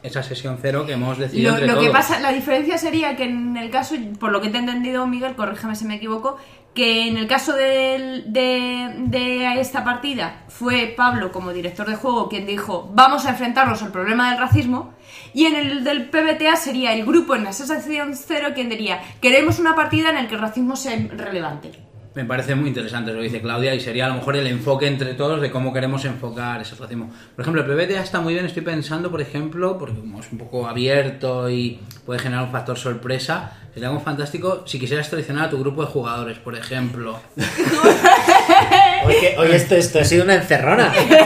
esa sesión cero que hemos decidido Lo, entre lo que pasa, la diferencia sería que en el caso, por lo que te he entendido, Miguel, corrígeme si me equivoco, que en el caso de, de esta partida fue Pablo como director de juego quien dijo vamos a enfrentarnos al problema del racismo y en el del PBTA sería el grupo en la sesión cero quien diría queremos una partida en la que el racismo sea relevante. Me parece muy interesante lo que dice Claudia y sería a lo mejor el enfoque entre todos de cómo queremos enfocar ese racismo. Por ejemplo, el PBTA está muy bien, estoy pensando, por ejemplo, porque como es un poco abierto y puede generar un factor sorpresa, sería algo fantástico si quisieras traicionar a tu grupo de jugadores, por ejemplo. Hoy, que- hoy esto, esto ha sido una encerrona. Pero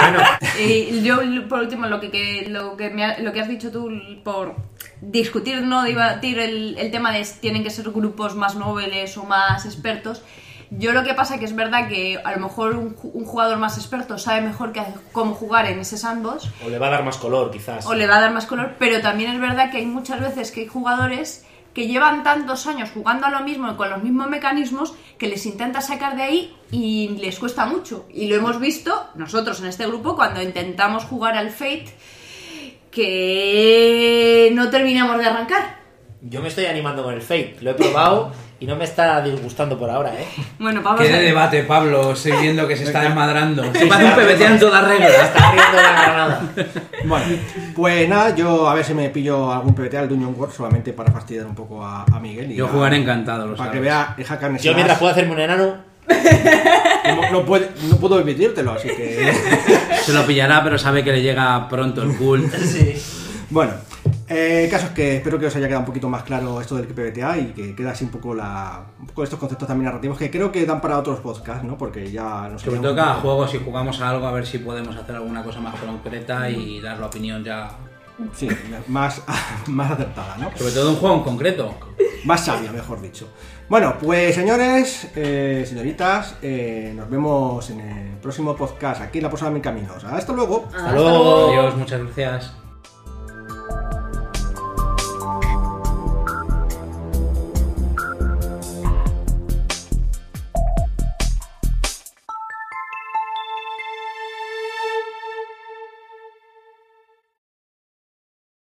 bueno, Y yo, por último, lo que, que- lo que, me ha- lo que has dicho tú por discutir, no debatir el, el tema de si tienen que ser grupos más nobles o más expertos. Yo lo que pasa que es verdad que a lo mejor un, un jugador más experto sabe mejor que, cómo jugar en ese sandbox o le va a dar más color, quizás. o le va a dar más color, pero también es verdad que hay muchas veces que hay jugadores que llevan tantos años jugando a lo mismo y con los mismos mecanismos que les intenta sacar de ahí y les cuesta mucho. Y lo hemos visto nosotros en este grupo cuando intentamos jugar al Fate que no terminamos de arrancar. Yo me estoy animando con el Fate. Lo he probado y no me está disgustando por ahora, ¿eh? Bueno, vamos ¿Qué de debate, Pablo? Estoy viendo que se está desmadrando. Se parece un en toda regla. Está abriendo la granada. Bueno, pues nada, yo a ver si me pillo algún PBT al Dungeon World solamente para fastidiar un poco a, a Miguel. y Yo a- jugaré encantado, lo Para sabes. que vea Hack and Yo mientras puedo hacerme un enano, No, no puede- no puedo permitírtelo, así que. Se lo pillará, pero sabe que le llega pronto el cult. sí. bueno, eh, el caso es que espero que os haya quedado un poquito más claro esto del PBTA y que queda así un poco la un poco estos conceptos también narrativos que creo que dan para otros podcasts, ¿no? Porque ya nos Sobre todo un cada juego, si jugamos a algo, a ver si podemos hacer alguna cosa más concreta y dar la opinión ya. Sí, más, más acertada, ¿no? Sobre todo un juego en concreto. Más sabia, mejor dicho. Bueno, pues señores, eh, señoritas, eh, nos vemos en el próximo podcast aquí en La Posada de Mil Caminos. Hasta luego. Hasta luego. Adiós, muchas gracias.